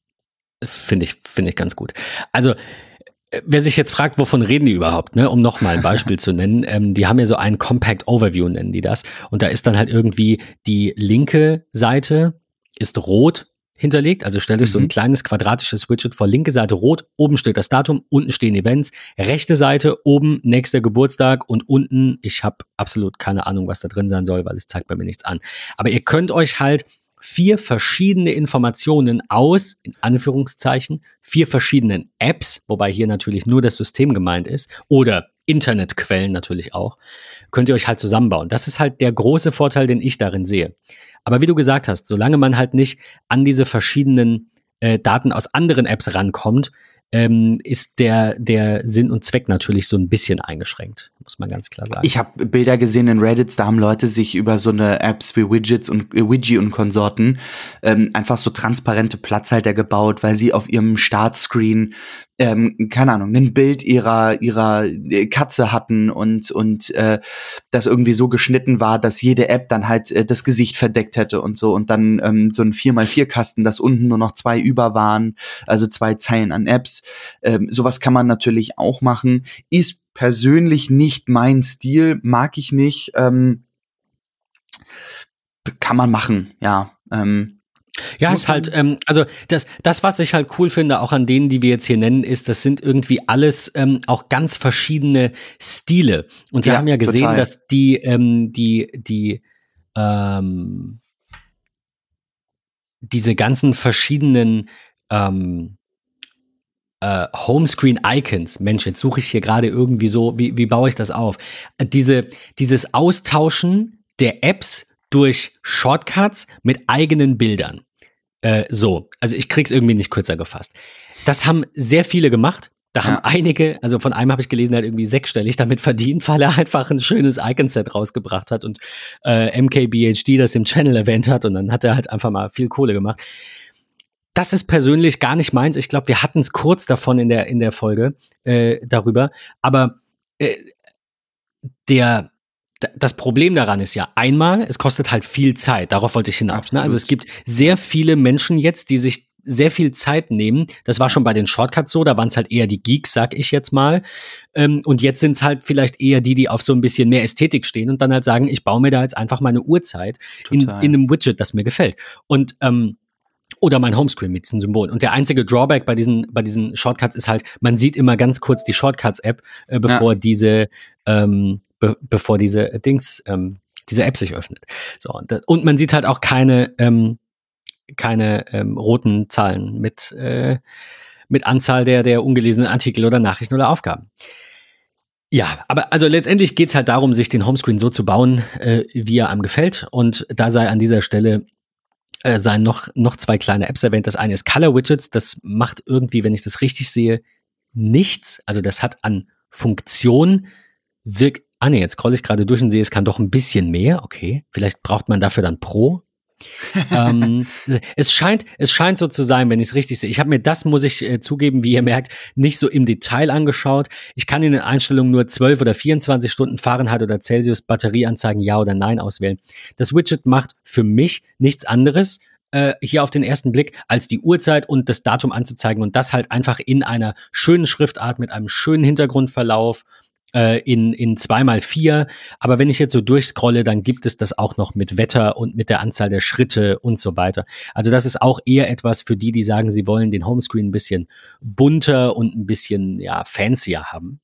[SPEAKER 2] finde ich, finde ich ganz gut. Also, Wer sich jetzt fragt, wovon reden die überhaupt, ne? um nochmal ein Beispiel [LAUGHS] zu nennen, ähm, die haben ja so ein Compact Overview, nennen die das. Und da ist dann halt irgendwie die linke Seite ist rot hinterlegt. Also stellt euch mhm. so ein mhm. kleines quadratisches Widget vor. Linke Seite rot, oben steht das Datum, unten stehen Events. Rechte Seite, oben nächster Geburtstag und unten, ich habe absolut keine Ahnung, was da drin sein soll, weil es zeigt bei mir nichts an. Aber ihr könnt euch halt vier verschiedene Informationen aus, in Anführungszeichen, vier verschiedenen Apps, wobei hier natürlich nur das System gemeint ist, oder Internetquellen natürlich auch, könnt ihr euch halt zusammenbauen. Das ist halt der große Vorteil, den ich darin sehe. Aber wie du gesagt hast, solange man halt nicht an diese verschiedenen äh, Daten aus anderen Apps rankommt, ähm, ist der, der Sinn und Zweck natürlich so ein bisschen eingeschränkt, muss man ganz klar sagen.
[SPEAKER 3] Ich habe Bilder gesehen in Reddits, da haben Leute sich über so eine Apps wie Widgets und äh, Widgie und Konsorten ähm, einfach so transparente Platzhalter gebaut, weil sie auf ihrem Startscreen ähm, keine Ahnung, ein Bild ihrer ihrer äh, Katze hatten und und äh, das irgendwie so geschnitten war, dass jede App dann halt äh, das Gesicht verdeckt hätte und so und dann ähm, so ein 4x4 Kasten, dass unten nur noch zwei über waren, also zwei Zeilen an Apps. Ähm, sowas kann man natürlich auch machen. Ist persönlich nicht mein Stil, mag ich nicht. Ähm, kann man machen, ja. Ähm,
[SPEAKER 2] ja, ist halt, ähm, also das, das, was ich halt cool finde, auch an denen, die wir jetzt hier nennen, ist, das sind irgendwie alles ähm, auch ganz verschiedene Stile. Und wir ja, haben ja gesehen, total. dass die, ähm, die, die, ähm, diese ganzen verschiedenen ähm, äh, Homescreen-Icons, Mensch, jetzt suche ich hier gerade irgendwie so, wie, wie baue ich das auf? Äh, diese, dieses Austauschen der Apps durch Shortcuts mit eigenen Bildern. Äh, so, also ich krieg's irgendwie nicht kürzer gefasst. Das haben sehr viele gemacht. Da ja. haben einige, also von einem habe ich gelesen, der hat irgendwie sechsstellig damit verdient, [LAUGHS] weil er einfach ein schönes Icon-Set rausgebracht hat und äh, MKBHD das im Channel erwähnt hat und dann hat er halt einfach mal viel Kohle gemacht. Das ist persönlich gar nicht meins. Ich glaube, wir hatten es kurz davon in der, in der Folge äh, darüber. Aber äh, der, das Problem daran ist ja einmal, es kostet halt viel Zeit. Darauf wollte ich hinaus. Ne? Also es gibt sehr viele Menschen jetzt, die sich sehr viel Zeit nehmen. Das war schon bei den Shortcuts so, da waren es halt eher die Geeks, sag ich jetzt mal. Ähm, und jetzt sind es halt vielleicht eher die, die auf so ein bisschen mehr Ästhetik stehen und dann halt sagen, ich baue mir da jetzt einfach meine Uhrzeit in, in, einem Widget, das mir gefällt. Und ähm, oder mein Homescreen mit diesen Symbolen. Und der einzige Drawback bei diesen, bei diesen Shortcuts ist halt, man sieht immer ganz kurz die Shortcuts-App, äh, bevor ja. diese, ähm, be bevor diese Dings, ähm, diese App sich öffnet. So, und, und man sieht halt auch keine, ähm, keine ähm, roten Zahlen mit, äh, mit Anzahl der, der ungelesenen Artikel oder Nachrichten oder Aufgaben. Ja, aber also letztendlich geht's halt darum, sich den Homescreen so zu bauen, äh, wie er einem gefällt. Und da sei an dieser Stelle äh, seien noch, noch zwei kleine Apps erwähnt. Das eine ist Color Widgets. Das macht irgendwie, wenn ich das richtig sehe, nichts. Also das hat an Funktion wirkt. Ah nee, jetzt scroll ich gerade durch und sehe, es kann doch ein bisschen mehr. Okay, vielleicht braucht man dafür dann Pro [LAUGHS] ähm, es scheint, es scheint so zu sein, wenn ich es richtig sehe. Ich habe mir das, muss ich äh, zugeben, wie ihr merkt, nicht so im Detail angeschaut. Ich kann in den Einstellungen nur 12 oder 24 Stunden Fahrenheit oder Celsius Batterieanzeigen Ja oder Nein auswählen. Das Widget macht für mich nichts anderes, äh, hier auf den ersten Blick, als die Uhrzeit und das Datum anzuzeigen und das halt einfach in einer schönen Schriftart mit einem schönen Hintergrundverlauf in, in zweimal vier. Aber wenn ich jetzt so durchscrolle, dann gibt es das auch noch mit Wetter und mit der Anzahl der Schritte und so weiter. Also das ist auch eher etwas für die, die sagen, sie wollen den Homescreen ein bisschen bunter und ein bisschen ja, fancier haben.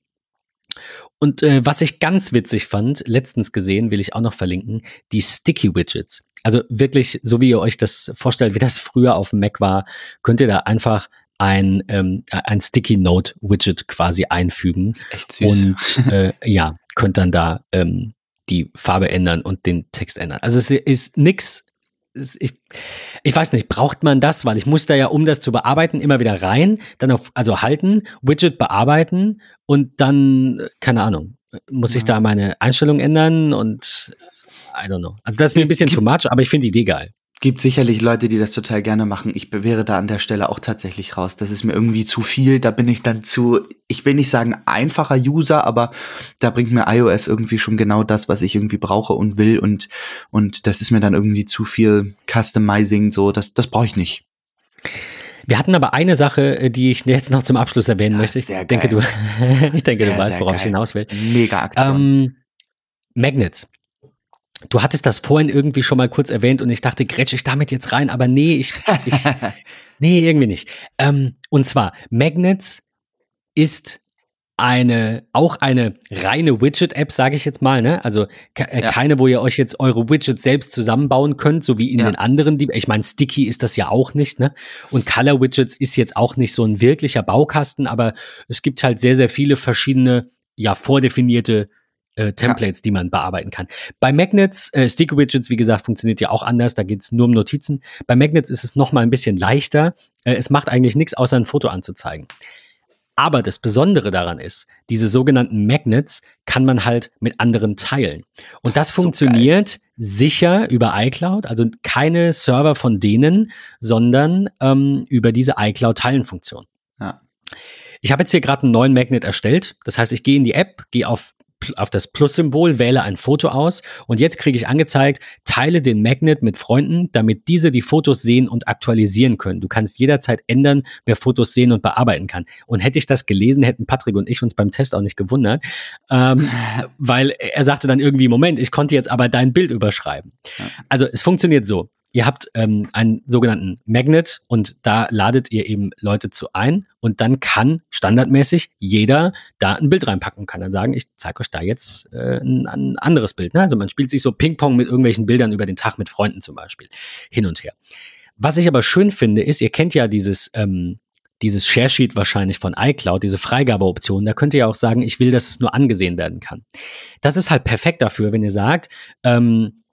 [SPEAKER 2] Und äh, was ich ganz witzig fand, letztens gesehen, will ich auch noch verlinken, die Sticky Widgets. Also wirklich, so wie ihr euch das vorstellt, wie das früher auf dem Mac war, könnt ihr da einfach ein, ähm, ein Sticky Note Widget quasi einfügen.
[SPEAKER 3] echt süß.
[SPEAKER 2] Und äh, ja, könnt dann da ähm, die Farbe ändern und den Text ändern. Also es ist nix. Ich, ich weiß nicht, braucht man das? Weil ich muss da ja, um das zu bearbeiten, immer wieder rein, dann auf, also halten, Widget bearbeiten und dann, keine Ahnung, muss ja. ich da meine Einstellung ändern und I don't know. Also das ist mir ein bisschen too much, aber ich finde die Idee geil
[SPEAKER 3] gibt sicherlich Leute, die das total gerne machen. Ich wäre da an der Stelle auch tatsächlich raus. Das ist mir irgendwie zu viel. Da bin ich dann zu, ich will nicht sagen einfacher User, aber da bringt mir iOS irgendwie schon genau das, was ich irgendwie brauche und will. Und, und das ist mir dann irgendwie zu viel Customizing. So, das, das brauche ich nicht.
[SPEAKER 2] Wir hatten aber eine Sache, äh, die ich jetzt noch zum Abschluss erwähnen ja, möchte. [LAUGHS] Ich denke, du, ich denke, sehr, du weißt, worauf geil. ich hinaus will.
[SPEAKER 3] Mega Aktion.
[SPEAKER 2] Ähm, Magnets. Du hattest das vorhin irgendwie schon mal kurz erwähnt und ich dachte, grätsch ich damit jetzt rein, aber nee, ich, ich [LAUGHS] nee, irgendwie nicht. Ähm, und zwar, Magnets ist eine, auch eine reine Widget-App, sage ich jetzt mal, ne? Also äh, ja. keine, wo ihr euch jetzt eure Widgets selbst zusammenbauen könnt, so wie in ja. den anderen, die, ich meine, Sticky ist das ja auch nicht, ne? Und Color Widgets ist jetzt auch nicht so ein wirklicher Baukasten, aber es gibt halt sehr, sehr viele verschiedene ja vordefinierte äh, Templates, ja. die man bearbeiten kann. Bei Magnets, äh, Sticky Widgets, wie gesagt, funktioniert ja auch anders. Da geht es nur um Notizen. Bei Magnets ist es noch mal ein bisschen leichter. Äh, es macht eigentlich nichts, außer ein Foto anzuzeigen. Aber das Besondere daran ist, diese sogenannten Magnets kann man halt mit anderen teilen. Und das, das funktioniert so sicher über iCloud, also keine Server von denen, sondern ähm, über diese iCloud-Teilen-Funktion. Ja. Ich habe jetzt hier gerade einen neuen Magnet erstellt. Das heißt, ich gehe in die App, gehe auf auf das Plus-Symbol, wähle ein Foto aus und jetzt kriege ich angezeigt, teile den Magnet mit Freunden, damit diese die Fotos sehen und aktualisieren können. Du kannst jederzeit ändern, wer Fotos sehen und bearbeiten kann. Und hätte ich das gelesen, hätten Patrick und ich uns beim Test auch nicht gewundert, ähm, [LAUGHS] weil er sagte dann irgendwie, Moment, ich konnte jetzt aber dein Bild überschreiben. Also es funktioniert so. Ihr habt ähm, einen sogenannten Magnet und da ladet ihr eben Leute zu ein und dann kann standardmäßig jeder da ein Bild reinpacken und kann dann sagen, ich zeige euch da jetzt äh, ein, ein, anderes Bild. Ne? Also man spielt sich so Ping-Pong mit irgendwelchen Bildern über den Tag mit Freunden zum Beispiel hin und her. Was ich aber schön finde, ist, ihr kennt ja dieses ähm, dieses Share-Sheet wahrscheinlich von iCloud, diese Freigabeoption, da könnt ihr ja auch sagen, ich will, dass es nur angesehen werden kann. Das ist halt perfekt dafür, wenn ihr sagt, ähm,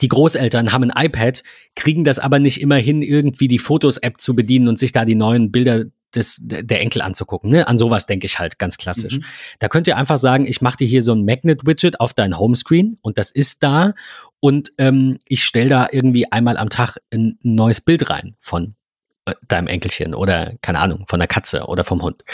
[SPEAKER 2] die Großeltern haben ein iPad, kriegen das aber nicht immer hin, irgendwie die Fotos-App zu bedienen und sich da die neuen Bilder des, der Enkel anzugucken. Ne? An sowas denke ich halt ganz klassisch. Mhm. Da könnt ihr einfach sagen, ich mache dir hier so ein Magnet-Widget auf dein Homescreen und das ist da und ähm, ich stelle da irgendwie einmal am Tag ein neues Bild rein von äh, deinem Enkelchen oder keine Ahnung, von der Katze oder vom Hund.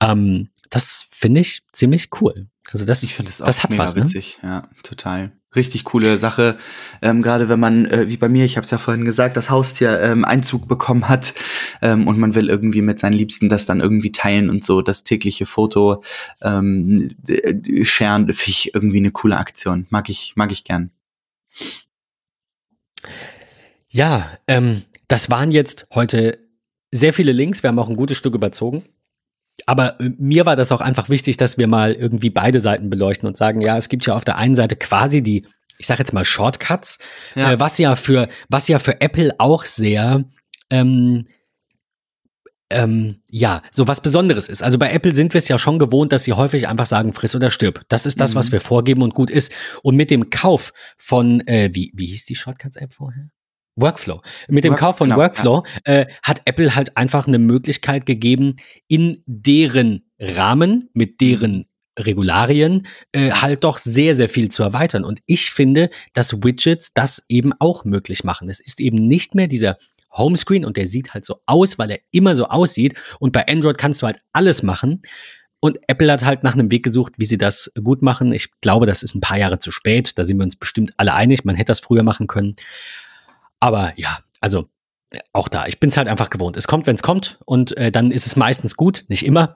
[SPEAKER 2] Ähm, das finde ich ziemlich cool. Also das,
[SPEAKER 3] ich das, das hat was. Ne? Witzig. Ne? Ja, total richtig coole Sache. Ähm, Gerade wenn man, äh, wie bei mir, ich habe es ja vorhin gesagt, das Haustier ähm, Einzug bekommen hat ähm, und man will irgendwie mit seinen Liebsten das dann irgendwie teilen und so das tägliche Foto ähm, scheren, finde ich irgendwie eine coole Aktion. Mag ich, mag ich gern.
[SPEAKER 2] Ja, ähm, das waren jetzt heute sehr viele Links. Wir haben auch ein gutes Stück überzogen. Aber äh, mir war das auch einfach wichtig, dass wir mal irgendwie beide Seiten beleuchten und sagen, ja, es gibt ja auf der einen Seite quasi die, ich sage jetzt mal Shortcuts, ja. Äh, was ja für was ja für Apple auch sehr ähm, ähm, ja, so was Besonderes ist. Also bei Apple sind wir es ja schon gewohnt, dass sie häufig einfach sagen, friss oder stirb. Das ist das, mhm. was wir vorgeben und gut ist. Und mit dem Kauf von, äh, wie, wie hieß die Shortcuts-App vorher? Workflow. Mit dem Work, Kauf von genau, Workflow ja. äh, hat Apple halt einfach eine Möglichkeit gegeben, in deren Rahmen, mit deren Regularien äh, halt doch sehr, sehr viel zu erweitern. Und ich finde, dass Widgets das eben auch möglich machen. Es ist eben nicht mehr dieser Homescreen und der sieht halt so aus, weil er immer so aussieht. Und bei Android kannst du halt alles machen. Und Apple hat halt nach einem Weg gesucht, wie sie das gut machen. Ich glaube, das ist ein paar Jahre zu spät. Da sind wir uns bestimmt alle einig. Man hätte das früher machen können. Aber ja, also auch da, ich bin es halt einfach gewohnt. Es kommt, wenn es kommt und äh, dann ist es meistens gut, nicht immer.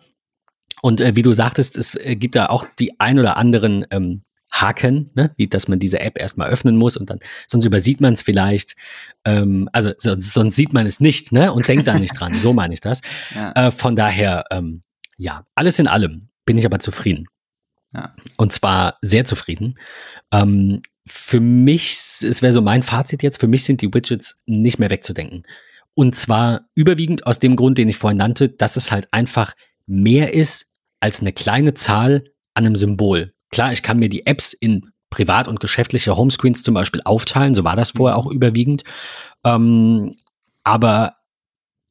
[SPEAKER 2] Und äh, wie du sagtest, es äh, gibt da auch die ein oder anderen ähm, Haken, ne? wie dass man diese App erstmal öffnen muss und dann, sonst übersieht man es vielleicht. Ähm, also so, sonst sieht man es nicht ne? und denkt dann nicht dran. So meine ich das. [LAUGHS] Ja. Äh, von daher, ähm, ja, alles in allem bin ich aber zufrieden. Ja. Und zwar sehr zufrieden. Ähm, für mich, es wäre so mein Fazit jetzt, für mich sind die Widgets nicht mehr wegzudenken. Und zwar überwiegend aus dem Grund, den ich vorhin nannte, dass es halt einfach mehr ist als eine kleine Zahl an einem Symbol. Klar, ich kann mir die Apps in privat und geschäftliche Homescreens zum Beispiel aufteilen, so war das vorher auch überwiegend. Ähm, aber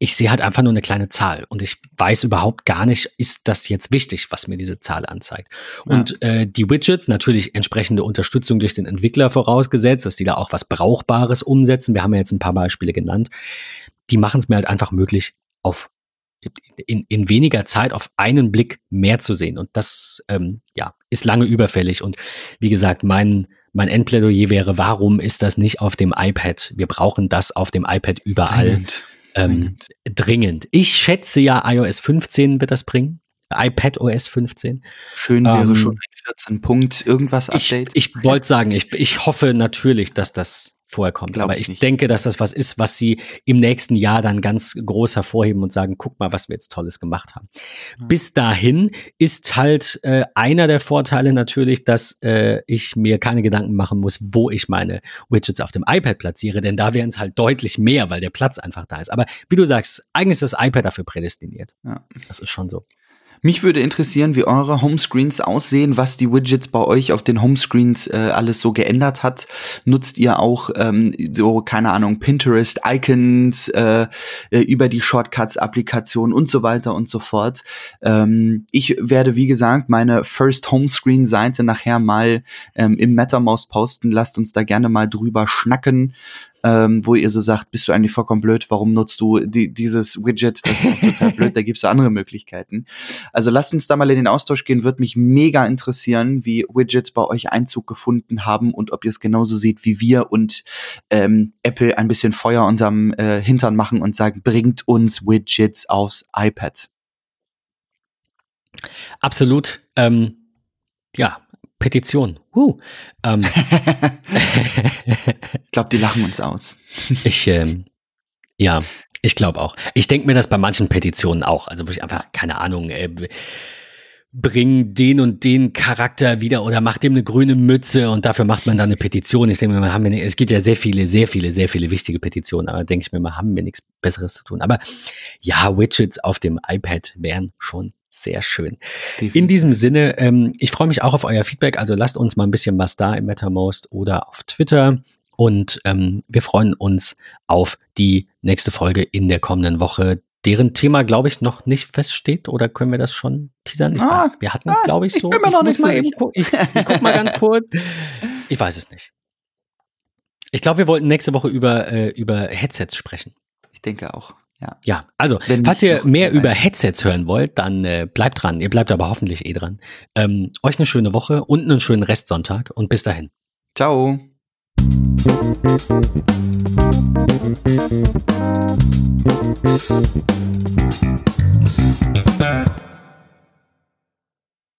[SPEAKER 2] ich sehe halt einfach nur eine kleine Zahl und ich weiß überhaupt gar nicht, ist das jetzt wichtig, was mir diese Zahl anzeigt. Ja. Und äh, die Widgets, natürlich entsprechende Unterstützung durch den Entwickler vorausgesetzt, dass die da auch was Brauchbares umsetzen. Wir haben ja jetzt ein paar Beispiele genannt. Die machen es mir halt einfach möglich, auf in, in weniger Zeit auf einen Blick mehr zu sehen. Und das ähm, ja, ist lange überfällig. Und wie gesagt, mein, mein Endplädoyer wäre, warum ist das nicht auf dem iPad? Wir brauchen das auf dem iPad überall. Dringend ähm, dringend. Ich schätze ja, iOS 15 wird das bringen. iPad OS 15.
[SPEAKER 3] Schön wäre ähm, schon ein 14 Punkt irgendwas
[SPEAKER 2] Update. Ich, ich wollte sagen, ich, ich hoffe natürlich, dass das vorher kommt. Glaub Aber ich, ich denke, dass das was ist, was sie im nächsten Jahr dann ganz groß hervorheben und sagen, guck mal, was wir jetzt Tolles gemacht haben. Mhm. Bis dahin ist halt äh, einer der Vorteile natürlich, dass äh, ich mir keine Gedanken machen muss, wo ich meine Widgets auf dem iPad platziere, denn da wären es halt deutlich mehr, weil der Platz einfach da ist. Aber wie du sagst, eigentlich ist das iPad dafür prädestiniert. Ja. Das ist schon so.
[SPEAKER 3] Mich würde interessieren, wie eure Homescreens aussehen, was die Widgets bei euch auf den Homescreens äh, alles so geändert hat. Nutzt ihr auch ähm, so, keine Ahnung, Pinterest, Icons äh, äh, über die Shortcuts-Applikation und so weiter und so fort. Ähm, ich werde, wie gesagt, meine First Homescreen-Seite nachher mal ähm, im MetaMouse posten. Lasst uns da gerne mal drüber schnacken ähm, wo ihr so sagt, bist du eigentlich vollkommen blöd, warum nutzt du die, dieses Widget, das ist total [LAUGHS] blöd, da gibt's andere Möglichkeiten. Also lasst uns da mal in den Austausch gehen, wird mich mega interessieren, wie Widgets bei euch Einzug gefunden haben und ob ihr es genauso seht wie wir und ähm, Apple ein bisschen Feuer unterm äh, Hintern machen und sagen, bringt uns Widgets aufs iPad.
[SPEAKER 2] Absolut. Ähm, ja, Petition. Uh, ähm. [LAUGHS]
[SPEAKER 3] ich glaube, die lachen uns aus.
[SPEAKER 2] ich, ähm, ja, ich glaube auch. Ich denke mir das bei manchen Petitionen auch. Also, wo ich einfach, keine Ahnung, äh, bring den und den Charakter wieder oder mach dem eine grüne Mütze und dafür macht man dann eine Petition. Ich denke mir, haben wir nicht, es gibt ja sehr viele, sehr viele, sehr viele wichtige Petitionen, aber denke ich mir mal, haben wir nichts Besseres zu tun. Aber ja, Widgets auf dem iPad wären schon sehr schön. Definitiv. In diesem Sinne, ähm, ich freue mich auch auf euer Feedback. Also lasst uns mal ein bisschen was da im MetaMost oder auf Twitter. Und ähm, wir freuen uns auf die nächste Folge in der kommenden Woche, deren Thema, glaube ich, noch nicht feststeht. Oder können wir das schon teasern?
[SPEAKER 3] Ah,
[SPEAKER 2] war, wir hatten, ah, glaube ich, so. Ich, bin mir noch nicht mal eben ich, ich guck mal ganz [LAUGHS] kurz. Ich weiß es nicht. Ich glaube, wir wollten nächste Woche über, äh, über Headsets sprechen.
[SPEAKER 3] Ich denke auch. Ja.
[SPEAKER 2] ja, also, Wenn falls ihr mehr über Headsets hören wollt, dann äh, bleibt dran. Ihr bleibt aber hoffentlich eh dran. Ähm, euch eine schöne Woche und einen schönen Restsonntag und bis dahin.
[SPEAKER 3] Ciao.